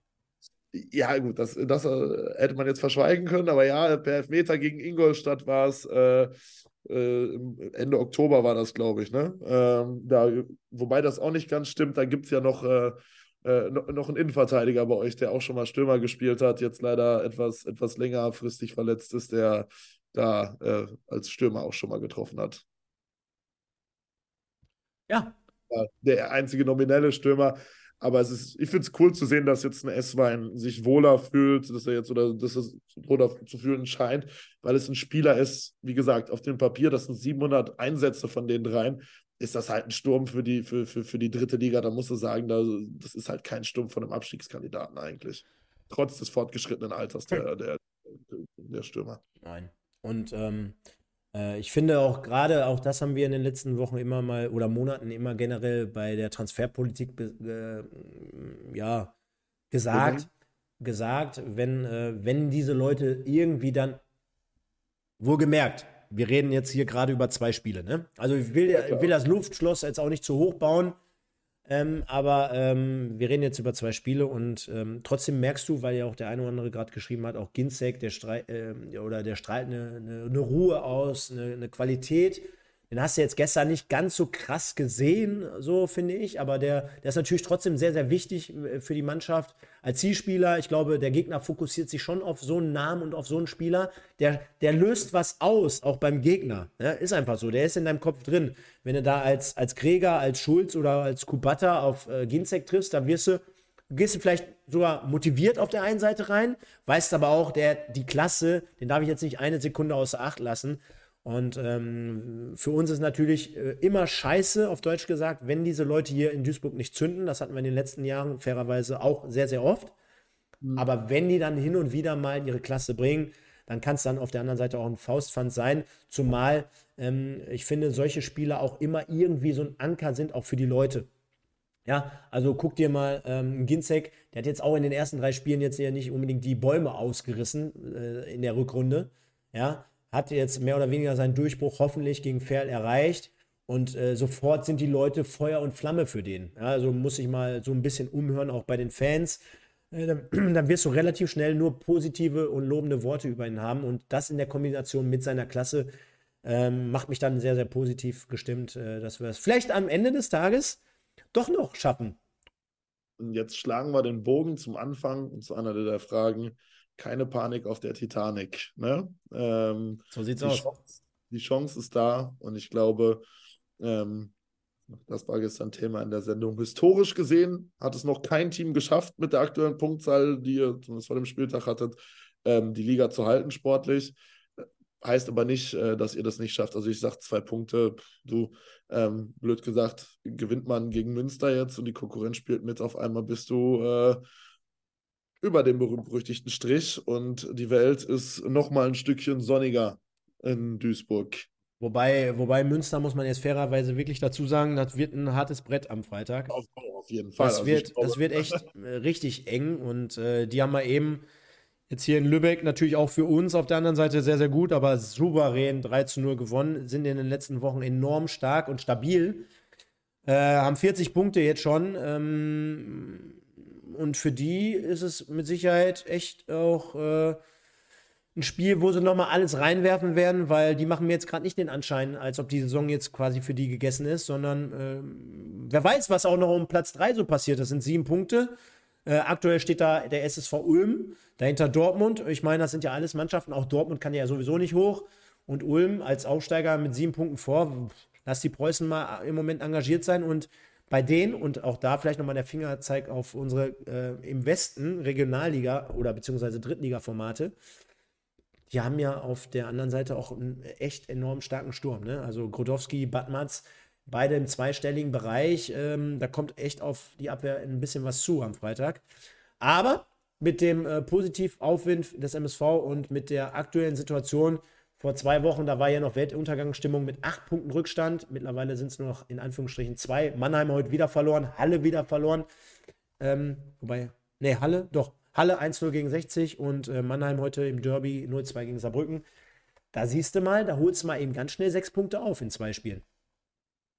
Ja, gut, das, das äh, hätte man jetzt verschweigen können, aber ja, per Elfmeter gegen Ingolstadt war es. Äh, Ende Oktober war das, glaube ich. Ne? Ähm, da, wobei das auch nicht ganz stimmt, da gibt es ja noch, äh, äh, noch einen Innenverteidiger bei euch, der auch schon mal Stürmer gespielt hat, jetzt leider etwas, etwas längerfristig verletzt ist, der da äh, als Stürmer auch schon mal getroffen hat. Ja, der einzige nominelle Stürmer. Aber es ist, ich finde es cool zu sehen, dass jetzt ein S-Wein sich wohler fühlt, dass er jetzt oder dass es wohler zu fühlen scheint, weil es ein Spieler ist, wie gesagt, auf dem Papier, das sind 700 Einsätze von den dreien, ist das halt ein Sturm für die, für, für, für die dritte Liga. Da musst du sagen, da, das ist halt kein Sturm von einem Abstiegskandidaten eigentlich. Trotz des fortgeschrittenen Alters der, der, der Stürmer. Nein. Und ähm, äh, ich finde auch gerade, auch das haben wir in den letzten Wochen immer mal oder Monaten immer generell bei der Transferpolitik äh, ja, gesagt, mhm. gesagt, wenn, äh, wenn diese Leute irgendwie dann, wohlgemerkt, wir reden jetzt hier gerade über zwei Spiele, ne? Also ich will, ja, will das Luftschloss jetzt auch nicht zu hoch bauen. Ähm, aber ähm, wir reden jetzt über zwei Spiele und ähm, trotzdem merkst du, weil ja auch der eine oder andere gerade geschrieben hat, auch Ginzek, der strahlt äh, oder der strahlt eine, eine, eine Ruhe aus, eine, eine Qualität den hast du jetzt gestern nicht ganz so krass gesehen, so finde ich, aber der, der ist natürlich trotzdem sehr, sehr wichtig äh, für die Mannschaft als Zielspieler. Ich glaube, der Gegner fokussiert sich schon auf so einen Namen und auf so einen Spieler. Der, der löst was aus, auch beim Gegner. Ja, ist einfach so, der ist in deinem Kopf drin. Wenn du da als, als Gräger, als Schulz oder als Kubata auf äh, Ginzek triffst, dann wirst du gehst du vielleicht sogar motiviert auf der einen Seite rein, weißt aber auch, der, die Klasse, den darf ich jetzt nicht eine Sekunde außer Acht lassen. Und ähm, für uns ist natürlich äh, immer scheiße, auf Deutsch gesagt, wenn diese Leute hier in Duisburg nicht zünden. Das hatten wir in den letzten Jahren fairerweise auch sehr, sehr oft. Mhm. Aber wenn die dann hin und wieder mal ihre Klasse bringen, dann kann es dann auf der anderen Seite auch ein Faustpfand sein. Zumal ähm, ich finde, solche Spieler auch immer irgendwie so ein Anker sind, auch für die Leute. Ja, also guck dir mal ähm, Ginzek, der hat jetzt auch in den ersten drei Spielen jetzt ja nicht unbedingt die Bäume ausgerissen äh, in der Rückrunde. Ja, hat jetzt mehr oder weniger seinen Durchbruch hoffentlich gegen Ferl erreicht. Und äh, sofort sind die Leute Feuer und Flamme für den. Ja, also muss ich mal so ein bisschen umhören, auch bei den Fans. Äh, dann, dann, wirst du relativ schnell nur positive und lobende Worte über ihn haben. Und das in der Kombination mit seiner Klasse ähm, macht mich dann sehr, sehr positiv gestimmt, äh, dass wir es vielleicht am Ende des Tages doch noch schaffen. Und jetzt schlagen wir den Bogen zum Anfang und zu einer der Fragen keine Panik auf der Titanic. Ne? Ähm, so sieht's die aus. Chance, die Chance ist da und ich glaube, ähm, das war gestern Thema in der Sendung. Historisch gesehen hat es noch kein Team geschafft, mit der aktuellen Punktzahl, die ihr zumindest vor dem Spieltag hattet, ähm, die Liga zu halten sportlich. Heißt aber nicht, äh, dass ihr das nicht schafft. Also ich sage zwei Punkte. Du, ähm, blöd gesagt, gewinnt man gegen Münster jetzt und die Konkurrenz spielt mit. Auf einmal bist du äh, über den berühmt-berüchtigten Strich und die Welt ist nochmal ein Stückchen sonniger in Duisburg. Wobei, wobei Münster muss man jetzt fairerweise wirklich dazu sagen, das wird ein hartes Brett am Freitag. Auf, auf jeden Fall. Das, also wird, das wird echt äh, richtig eng und äh, die haben wir eben jetzt hier in Lübeck natürlich auch für uns auf der anderen Seite sehr, sehr gut, aber souverän 3 zu 0 gewonnen, sind in den letzten Wochen enorm stark und stabil. Äh, haben 40 Punkte jetzt schon. Ähm, und für die ist es mit Sicherheit echt auch äh, ein Spiel, wo sie nochmal alles reinwerfen werden, weil die machen mir jetzt gerade nicht den Anschein, als ob die Saison jetzt quasi für die gegessen ist, sondern äh, wer weiß, was auch noch um Platz 3 so passiert. Das sind sieben Punkte. Äh, aktuell steht da der SSV Ulm, dahinter Dortmund. Ich meine, das sind ja alles Mannschaften. Auch Dortmund kann ja sowieso nicht hoch. Und Ulm als Aufsteiger mit sieben Punkten vor. Lass die Preußen mal im Moment engagiert sein und bei denen und auch da vielleicht nochmal der Fingerzeig auf unsere äh, im Westen Regionalliga oder beziehungsweise Drittliga-Formate. Die haben ja auf der anderen Seite auch einen echt enorm starken Sturm. Ne? Also Grodowski, Batmatz, beide im zweistelligen Bereich. Ähm, da kommt echt auf die Abwehr ein bisschen was zu am Freitag. Aber mit dem äh, Positivaufwind des MSV und mit der aktuellen Situation vor zwei Wochen, da war ja noch Weltuntergangsstimmung mit acht Punkten Rückstand. Mittlerweile sind es nur noch in Anführungsstrichen zwei. Mannheim heute wieder verloren, Halle wieder verloren. Ähm, wobei, nee, Halle, doch. Halle 1-0 gegen 60 und äh, Mannheim heute im Derby 0-2 gegen Saarbrücken. Da siehst du mal, da holst du mal eben ganz schnell sechs Punkte auf in zwei Spielen.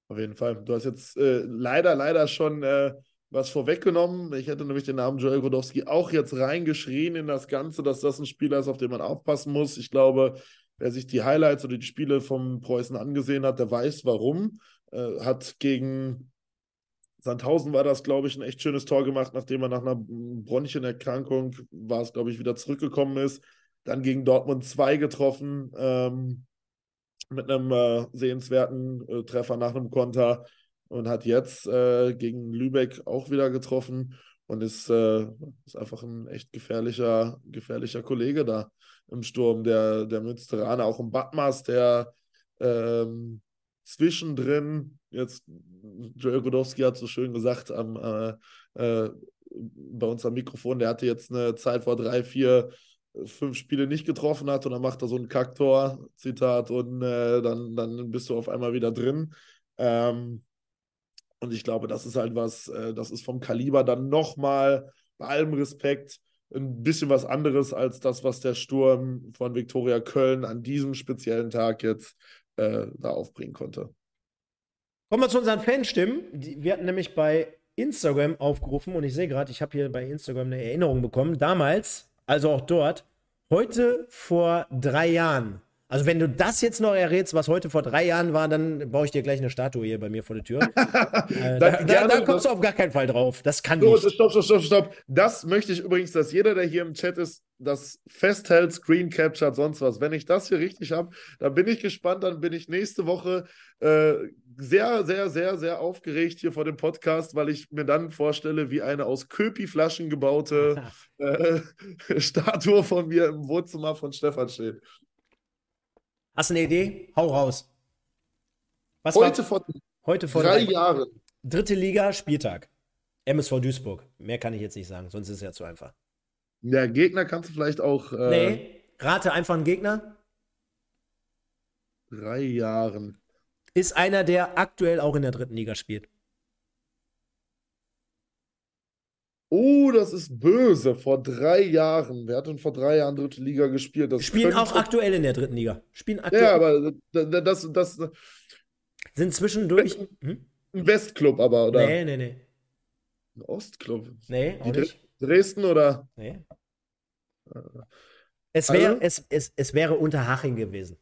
Auf jeden Fall. Du hast jetzt äh, leider, leider schon äh, was vorweggenommen. Ich hätte nämlich den Namen Joel Godowski auch jetzt reingeschrien in das Ganze, dass das ein Spieler ist, auf den man aufpassen muss. Ich glaube, Wer sich die Highlights oder die Spiele vom Preußen angesehen hat, der weiß warum. Äh, hat gegen Sandhausen war das, glaube ich, ein echt schönes Tor gemacht, nachdem er nach einer Bronchienerkrankung, war es, glaube ich, wieder zurückgekommen ist. Dann gegen Dortmund 2 getroffen, ähm, mit einem äh, sehenswerten äh, Treffer nach einem Konter. und hat jetzt äh, gegen Lübeck auch wieder getroffen und ist, äh, ist einfach ein echt gefährlicher, gefährlicher Kollege da im Sturm. Der, der Münsteraner, auch im Batmas, der ähm, zwischendrin, jetzt Joel Godowski hat so schön gesagt am, äh, äh, bei uns am Mikrofon, der hatte jetzt eine Zeit vor drei, vier, fünf Spiele nicht getroffen hat und dann macht er so ein Kacktor, Zitat, und äh, dann, dann bist du auf einmal wieder drin. Ähm, und ich glaube, das ist halt was, äh, das ist vom Kaliber dann nochmal, bei allem Respekt, ein bisschen was anderes als das, was der Sturm von Viktoria Köln an diesem speziellen Tag jetzt äh, da aufbringen konnte. Kommen wir zu unseren Fanstimmen. Wir hatten nämlich bei Instagram aufgerufen und ich sehe gerade, ich habe hier bei Instagram eine Erinnerung bekommen. Damals, also auch dort, heute vor drei Jahren also, wenn du das jetzt noch errätst, was heute vor drei Jahren war, dann baue ich dir gleich eine Statue hier bei mir vor der Tür. äh, da, da, da, kommst du auf gar keinen Fall drauf. Das kann so, nicht. Stopp, stopp, stopp, stopp. Das möchte ich übrigens, dass jeder, der hier im Chat ist, das festhält, Screen captured, sonst was. Wenn ich das hier richtig habe, dann bin ich gespannt. Dann bin ich nächste Woche äh, sehr, sehr, sehr, sehr aufgeregt hier vor dem Podcast, weil ich mir dann vorstelle, wie eine aus Köpi-Flaschen gebaute äh, Statue von mir im Wohnzimmer von Stefan steht. Hast du eine Idee? Hau raus. Was heute, war, vor, heute vor drei, Jahren. Dritte Liga, Spieltag. MSV Duisburg. Mehr kann ich jetzt nicht sagen, sonst ist es ja zu einfach. Ja, Gegner kannst du vielleicht auch. Äh, nee, rate einfach einen Gegner. Drei Jahren. Ist einer, der aktuell auch in der dritten Liga spielt. Oh, das ist böse. Vor drei Jahren. Wer hat denn vor drei Jahren dritte Liga gespielt? Das Spielen auch aktuell in der dritten Liga. Spielen aktuell. Ja, aber das, das, das sind zwischendurch. Hm? Ein Westclub, aber, oder? Nee, nee, nee. Ein Ostclub? Nee, auch nicht. Dresden oder? Nee. Es, wär, also? es, es, es wäre Unterhaching gewesen.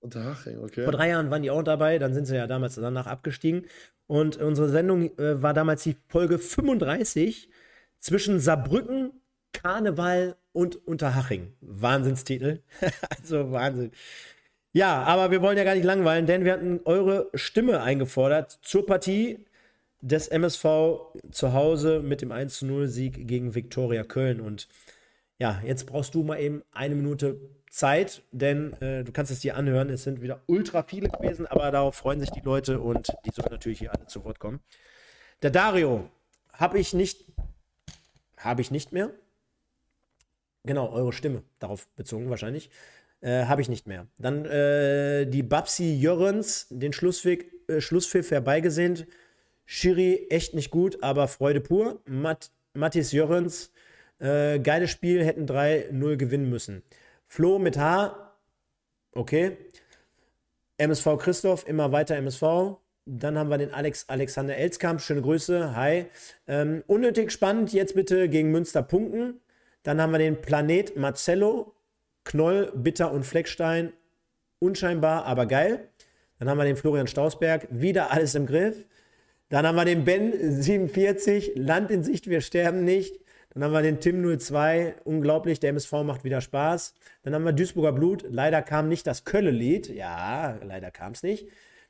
Unterhaching, okay. Vor drei Jahren waren die auch dabei, dann sind sie ja damals danach abgestiegen. Und unsere Sendung äh, war damals die Folge 35 zwischen Saarbrücken, Karneval und Unterhaching. Wahnsinnstitel. also Wahnsinn. Ja, aber wir wollen ja gar nicht langweilen, denn wir hatten eure Stimme eingefordert zur Partie des MSV zu Hause mit dem 1-0-Sieg gegen Viktoria Köln. Und ja, jetzt brauchst du mal eben eine Minute Zeit, denn äh, du kannst es dir anhören. Es sind wieder ultra viele gewesen, aber darauf freuen sich die Leute und die sollen natürlich hier alle zu Wort kommen. Der Dario habe ich nicht habe ich nicht mehr. Genau, eure Stimme, darauf bezogen wahrscheinlich. Äh, habe ich nicht mehr. Dann äh, die Babsi Jörens, den Schlusspfiff, äh, Schlusspfiff herbeigesehnt. Schiri echt nicht gut, aber Freude pur. Matt, Mathis Jörens, äh, geiles Spiel, hätten 3-0 gewinnen müssen. Flo mit H, okay. MSV Christoph, immer weiter MSV. Dann haben wir den Alex Alexander Elskamp. Schöne Grüße. Hi. Ähm, unnötig spannend. Jetzt bitte gegen Münster punkten. Dann haben wir den Planet Marcello. Knoll, Bitter und Fleckstein. Unscheinbar, aber geil. Dann haben wir den Florian Stausberg. Wieder alles im Griff. Dann haben wir den Ben 47. Land in Sicht, wir sterben nicht. Dann haben wir den Tim 02. Unglaublich, der MSV macht wieder Spaß. Dann haben wir Duisburger Blut. Leider kam nicht das Kölle-Lied. Ja, leider kam es nicht.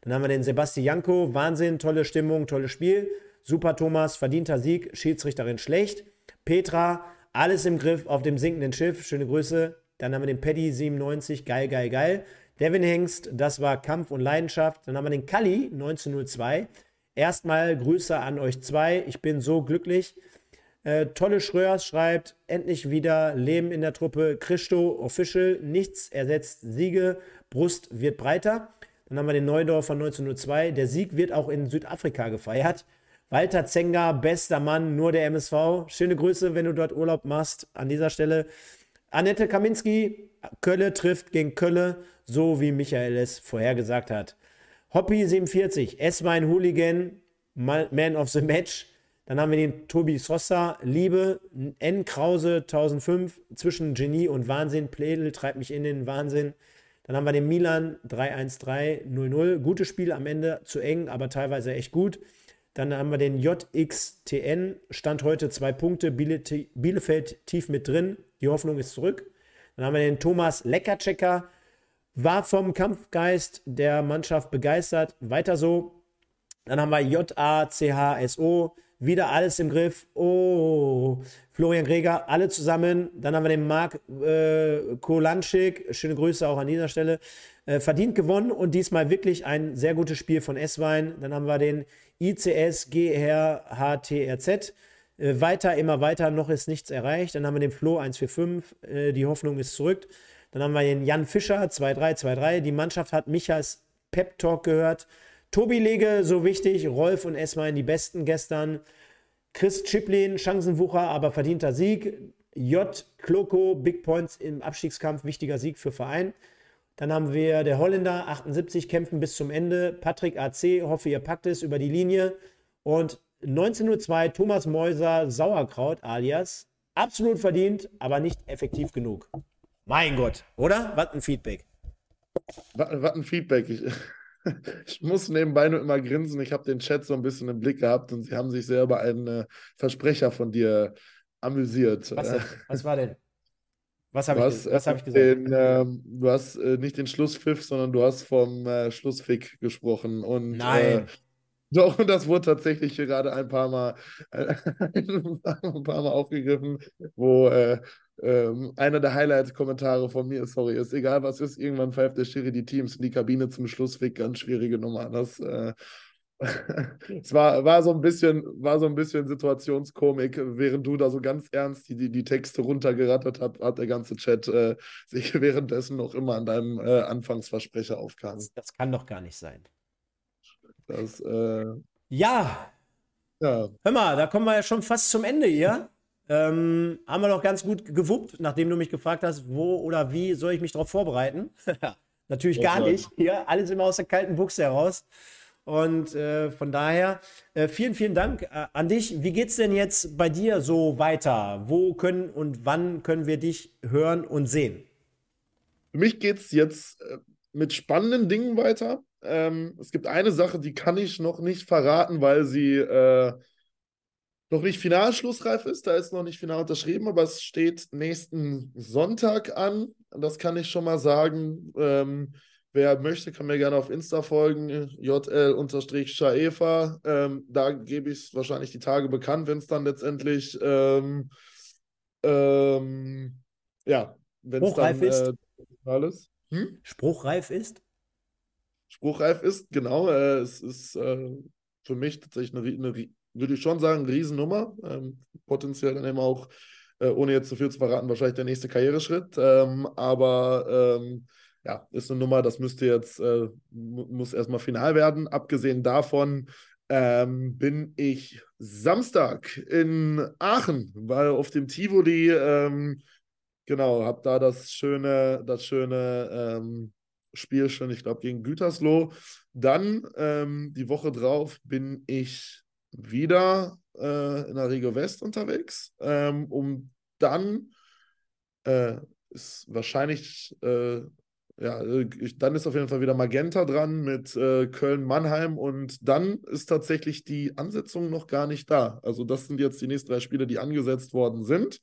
Dann haben wir den Sebastian Janko, Wahnsinn, tolle Stimmung, tolles Spiel. Super Thomas, verdienter Sieg, Schiedsrichterin schlecht. Petra, alles im Griff auf dem sinkenden Schiff, schöne Grüße. Dann haben wir den Paddy 97, geil, geil, geil. Devin Hengst, das war Kampf und Leidenschaft. Dann haben wir den Kali 1902. Erstmal Grüße an euch zwei. Ich bin so glücklich. Äh, Tolle Schröers schreibt, endlich wieder Leben in der Truppe. Christo Official, nichts ersetzt Siege. Brust wird breiter. Dann haben wir den Neudorf von 1902. Der Sieg wird auch in Südafrika gefeiert. Walter Zenga, bester Mann, nur der MSV. Schöne Grüße, wenn du dort Urlaub machst. An dieser Stelle Annette Kaminski, Kölle trifft gegen Kölle, so wie Michael es vorhergesagt hat. Hoppy 47, S-Wein Hooligan, Man of the Match. Dann haben wir den Tobi Sossa, Liebe, N. Krause 1005, zwischen Genie und Wahnsinn. Pledel treibt mich in den Wahnsinn. Dann haben wir den Milan 3-1-3-0-0. Gutes Spiel am Ende, zu eng, aber teilweise echt gut. Dann haben wir den JXTN, Stand heute zwei Punkte, Bielefeld tief mit drin. Die Hoffnung ist zurück. Dann haben wir den Thomas Leckerchecker, war vom Kampfgeist der Mannschaft begeistert. Weiter so. Dann haben wir J-A-C-H-S-O. Wieder alles im Griff. Oh, Florian Greger, alle zusammen. Dann haben wir den Marc äh, Kolanschik. Schöne Grüße auch an dieser Stelle. Äh, verdient gewonnen und diesmal wirklich ein sehr gutes Spiel von S-Wein. Dann haben wir den ICS GRHTRZ. Äh, weiter, immer weiter, noch ist nichts erreicht. Dann haben wir den Flo 145, äh, die Hoffnung ist zurück. Dann haben wir den Jan Fischer 2323. Die Mannschaft hat Michas Pep Talk gehört. Tobi Lege, so wichtig. Rolf und Esma in die Besten gestern. Chris Chiplin, Chancenwucher, aber verdienter Sieg. J. Kloko, Big Points im Abstiegskampf, wichtiger Sieg für Verein. Dann haben wir der Holländer, 78, kämpfen bis zum Ende. Patrick AC, hoffe ihr packt es über die Linie. Und 19.02 Thomas Mäuser, Sauerkraut alias. Absolut verdient, aber nicht effektiv genug. Mein Gott, oder? Was ein Feedback. Was, ein Feedback. Ich, muss nebenbei nur immer grinsen. Ich habe den Chat so ein bisschen im Blick gehabt und sie haben sich sehr über einen äh, Versprecher von dir amüsiert. Was, denn? was war denn? Was habe ich, hab ich gesagt? Den, ähm, du hast äh, nicht den Schlusspfiff, sondern du hast vom äh, Schlussfick gesprochen. Und, Nein. Äh, doch, und das wurde tatsächlich gerade ein paar Mal, ein paar Mal aufgegriffen, wo äh, ähm, einer der Highlight-Kommentare von mir, sorry, ist egal was ist, irgendwann pfeift der Schiri die Teams in die Kabine zum Schlussweg, ganz schwierige Nummer. Das, äh, es war, war, so ein bisschen, war so ein bisschen Situationskomik, während du da so ganz ernst die, die, die Texte runtergerattert hast, hat der ganze Chat äh, sich währenddessen noch immer an deinem äh, Anfangsversprecher aufgehangen. Das, das, kann doch gar nicht sein. Das, äh, ja. ja. Hör mal, da kommen wir ja schon fast zum Ende hier. Ähm, haben wir doch ganz gut gewuppt, nachdem du mich gefragt hast, wo oder wie soll ich mich darauf vorbereiten? Natürlich gar nicht. Hier, alles immer aus der kalten Buchse heraus. Und äh, von daher, äh, vielen, vielen Dank äh, an dich. Wie geht es denn jetzt bei dir so weiter? Wo können und wann können wir dich hören und sehen? Für mich geht es jetzt äh, mit spannenden Dingen weiter. Ähm, es gibt eine Sache, die kann ich noch nicht verraten, weil sie äh, noch nicht final schlussreif ist. Da ist noch nicht final unterschrieben, aber es steht nächsten Sonntag an. Das kann ich schon mal sagen. Ähm, wer möchte, kann mir gerne auf Insta folgen, jl-shaefa. Ähm, da gebe ich es wahrscheinlich die Tage bekannt, wenn es dann letztendlich ähm, ähm ja, wenn es dann ist. Äh, alles. Hm? Spruchreif ist? Spruchreif ist, genau. Äh, es ist äh, für mich tatsächlich eine, eine würde ich schon sagen, Riesennummer. Ähm, potenziell dann eben auch, äh, ohne jetzt zu viel zu verraten, wahrscheinlich der nächste Karriereschritt. Ähm, aber ähm, ja, ist eine Nummer, das müsste jetzt, äh, muss erstmal final werden. Abgesehen davon ähm, bin ich Samstag in Aachen, weil auf dem Tivoli, ähm, genau, habe da das schöne, das schöne ähm, Spiel schon, ich glaube, gegen Gütersloh. Dann ähm, die Woche drauf bin ich wieder äh, in der Regio West unterwegs, ähm, um dann äh, ist wahrscheinlich, äh, ja, ich, dann ist auf jeden Fall wieder Magenta dran mit äh, Köln-Mannheim und dann ist tatsächlich die Ansetzung noch gar nicht da. Also das sind jetzt die nächsten drei Spiele, die angesetzt worden sind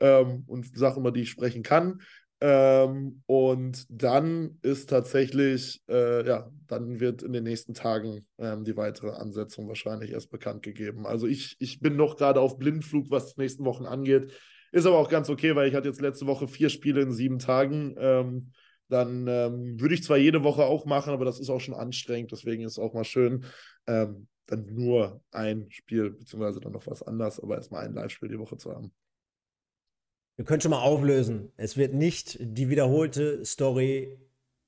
ähm, und Sachen, über die ich sprechen kann. Ähm, und dann ist tatsächlich, äh, ja, dann wird in den nächsten Tagen ähm, die weitere Ansetzung wahrscheinlich erst bekannt gegeben. Also ich, ich bin noch gerade auf Blindflug, was die nächsten Wochen angeht. Ist aber auch ganz okay, weil ich hatte jetzt letzte Woche vier Spiele in sieben Tagen. Ähm, dann ähm, würde ich zwar jede Woche auch machen, aber das ist auch schon anstrengend. Deswegen ist es auch mal schön, ähm, dann nur ein Spiel, beziehungsweise dann noch was anderes, aber erstmal ein Live-Spiel die Woche zu haben. Wir können schon mal auflösen. Es wird nicht die wiederholte Story,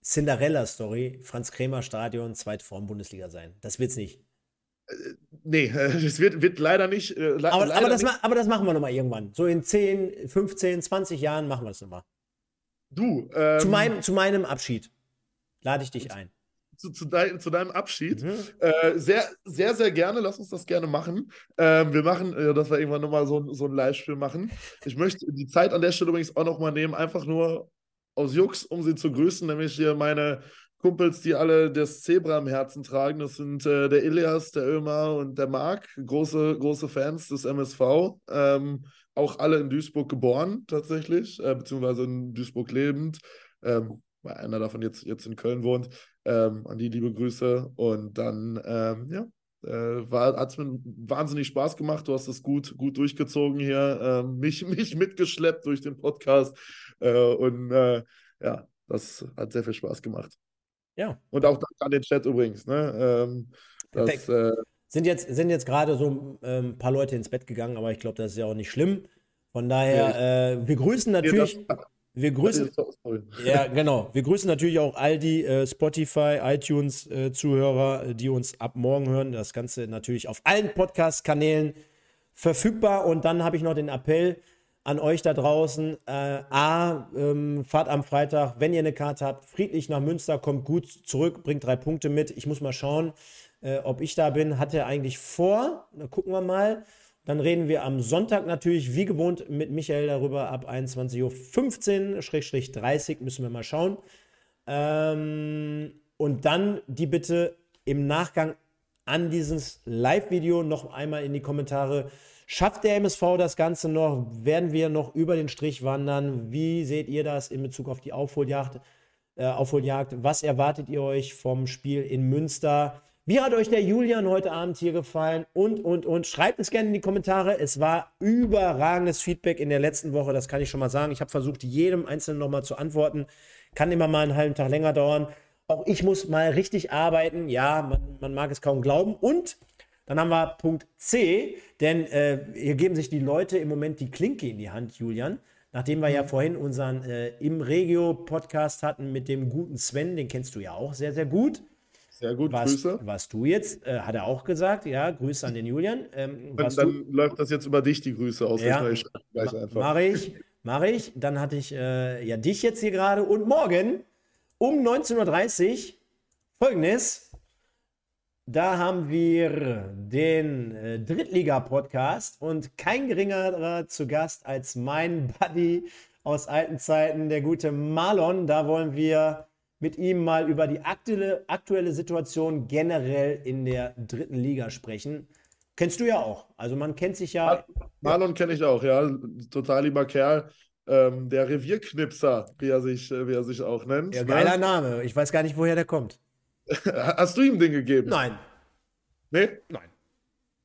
Cinderella-Story, Franz Kremer Stadion, zweite Form Bundesliga sein. Das wird es nicht. Äh, nee, es wird, wird leider nicht. Äh, le aber, leider aber, das nicht. aber das machen wir nochmal irgendwann. So in 10, 15, 20 Jahren machen wir das nochmal. Du. Ähm, zu, meinem, zu meinem Abschied lade ich dich ein zu, zu, dein, zu deinem Abschied. Mhm. Äh, sehr, sehr, sehr gerne. Lass uns das gerne machen. Ähm, wir machen, äh, dass wir irgendwann nochmal so, so ein Live-Spiel machen. Ich möchte die Zeit an der Stelle übrigens auch nochmal nehmen, einfach nur aus Jux, um sie zu grüßen, nämlich hier meine Kumpels, die alle das Zebra im Herzen tragen. Das sind äh, der Ilias, der Ömer und der Marc, große, große Fans des MSV. Ähm, auch alle in Duisburg geboren, tatsächlich, äh, beziehungsweise in Duisburg lebend. Ähm, weil einer davon jetzt, jetzt in Köln wohnt. Ähm, an die liebe Grüße. Und dann, ähm, ja, äh, hat es mir wahnsinnig Spaß gemacht. Du hast es gut, gut durchgezogen hier, äh, mich, mich mitgeschleppt durch den Podcast. Äh, und äh, ja, das hat sehr viel Spaß gemacht. Ja. Und auch danke an den Chat übrigens. Ne? Ähm, das, äh, sind jetzt, sind jetzt gerade so ein ähm, paar Leute ins Bett gegangen, aber ich glaube, das ist ja auch nicht schlimm. Von daher, ja, äh, wir grüßen natürlich. Wir grüßen, ja, genau. Wir grüßen natürlich auch all die äh, Spotify, iTunes-Zuhörer, äh, die uns ab morgen hören. Das Ganze natürlich auf allen Podcast-Kanälen verfügbar. Und dann habe ich noch den Appell an euch da draußen. Äh, A, ähm, fahrt am Freitag, wenn ihr eine Karte habt, friedlich nach Münster, kommt gut zurück, bringt drei Punkte mit. Ich muss mal schauen, äh, ob ich da bin. Hat er eigentlich vor? Da gucken wir mal. Dann reden wir am Sonntag natürlich wie gewohnt mit Michael darüber ab 21.15 Uhr, müssen wir mal schauen. Ähm, und dann die Bitte im Nachgang an dieses Live-Video noch einmal in die Kommentare. Schafft der MSV das Ganze noch? Werden wir noch über den Strich wandern? Wie seht ihr das in Bezug auf die Aufholjagd? Äh, Aufholjagd? Was erwartet ihr euch vom Spiel in Münster? Wie hat euch der Julian heute Abend hier gefallen? Und, und, und. Schreibt es gerne in die Kommentare. Es war überragendes Feedback in der letzten Woche, das kann ich schon mal sagen. Ich habe versucht, jedem Einzelnen nochmal zu antworten. Kann immer mal einen halben Tag länger dauern. Auch ich muss mal richtig arbeiten. Ja, man, man mag es kaum glauben. Und dann haben wir Punkt C, denn äh, hier geben sich die Leute im Moment die Klinke in die Hand, Julian. Nachdem wir ja mhm. vorhin unseren äh, Im Regio-Podcast hatten mit dem guten Sven, den kennst du ja auch sehr, sehr gut. Sehr gut, was, Grüße. Was du jetzt, äh, hat er auch gesagt, ja, Grüße an den Julian. Ähm, dann, dann läuft das jetzt über dich, die Grüße aus. Ja, Ma Mache ich, mache ich. Dann hatte ich äh, ja dich jetzt hier gerade und morgen um 19.30 Uhr folgendes. Da haben wir den äh, Drittliga-Podcast und kein geringerer zu Gast als mein Buddy aus alten Zeiten, der gute Marlon. Da wollen wir mit ihm mal über die aktuelle, aktuelle Situation generell in der dritten Liga sprechen. Kennst du ja auch. Also man kennt sich ja. Marlon ja. kenne ich auch, ja. Total lieber Kerl. Ähm, der Revierknipser, wie er, sich, wie er sich auch nennt. Ja, ne? geiler Name. Ich weiß gar nicht, woher der kommt. Hast du ihm den gegeben? Nein. Nee? Nein.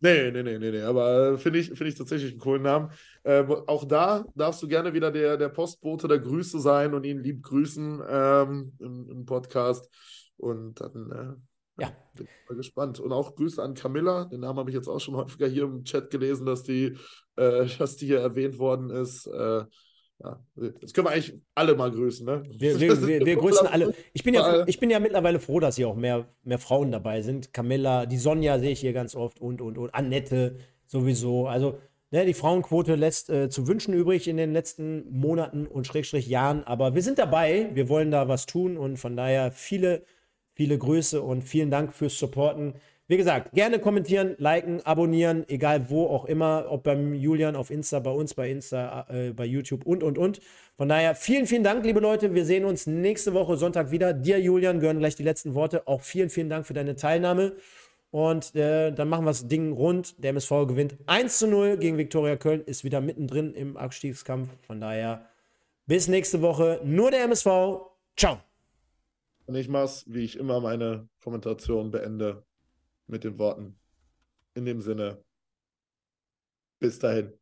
Nee, nee, nee, nee, nee. Aber finde ich, find ich tatsächlich einen coolen Namen. Ähm, auch da darfst du gerne wieder der, der Postbote der Grüße sein und ihn lieb grüßen ähm, im, im, Podcast. Und dann äh, ja. bin ich mal gespannt. Und auch Grüße an Camilla. Den Namen habe ich jetzt auch schon häufiger hier im Chat gelesen, dass die, äh, dass die hier erwähnt worden ist. Äh, ja, jetzt können wir eigentlich alle mal grüßen, ne? Wir, wir, wir, wir grüßen alle. Ich bin, ja, ich bin ja mittlerweile froh, dass hier auch mehr, mehr Frauen dabei sind. Camilla, die Sonja sehe ich hier ganz oft und, und, und. Annette sowieso. Also, ne, die Frauenquote lässt äh, zu wünschen übrig in den letzten Monaten und Schrägstrich Jahren. Aber wir sind dabei. Wir wollen da was tun und von daher viele, viele Grüße und vielen Dank fürs Supporten. Wie gesagt, gerne kommentieren, liken, abonnieren, egal wo auch immer, ob beim Julian auf Insta, bei uns bei Insta, äh, bei YouTube und, und, und. Von daher vielen, vielen Dank, liebe Leute. Wir sehen uns nächste Woche Sonntag wieder. Dir, Julian, gehören gleich die letzten Worte. Auch vielen, vielen Dank für deine Teilnahme. Und äh, dann machen wir das Ding rund. Der MSV gewinnt 1 zu 0 gegen Viktoria Köln, ist wieder mittendrin im Abstiegskampf. Von daher bis nächste Woche. Nur der MSV. Ciao. Und ich mach's, wie ich immer meine Kommentation beende mit den Worten. In dem Sinne, bis dahin.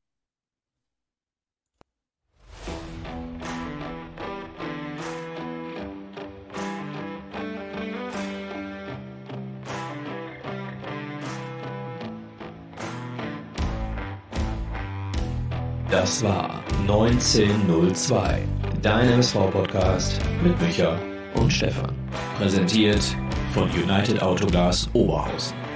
Das war 1902, dein MSV-Podcast mit Micha und Stefan. Präsentiert von United Autoglas Oberhausen.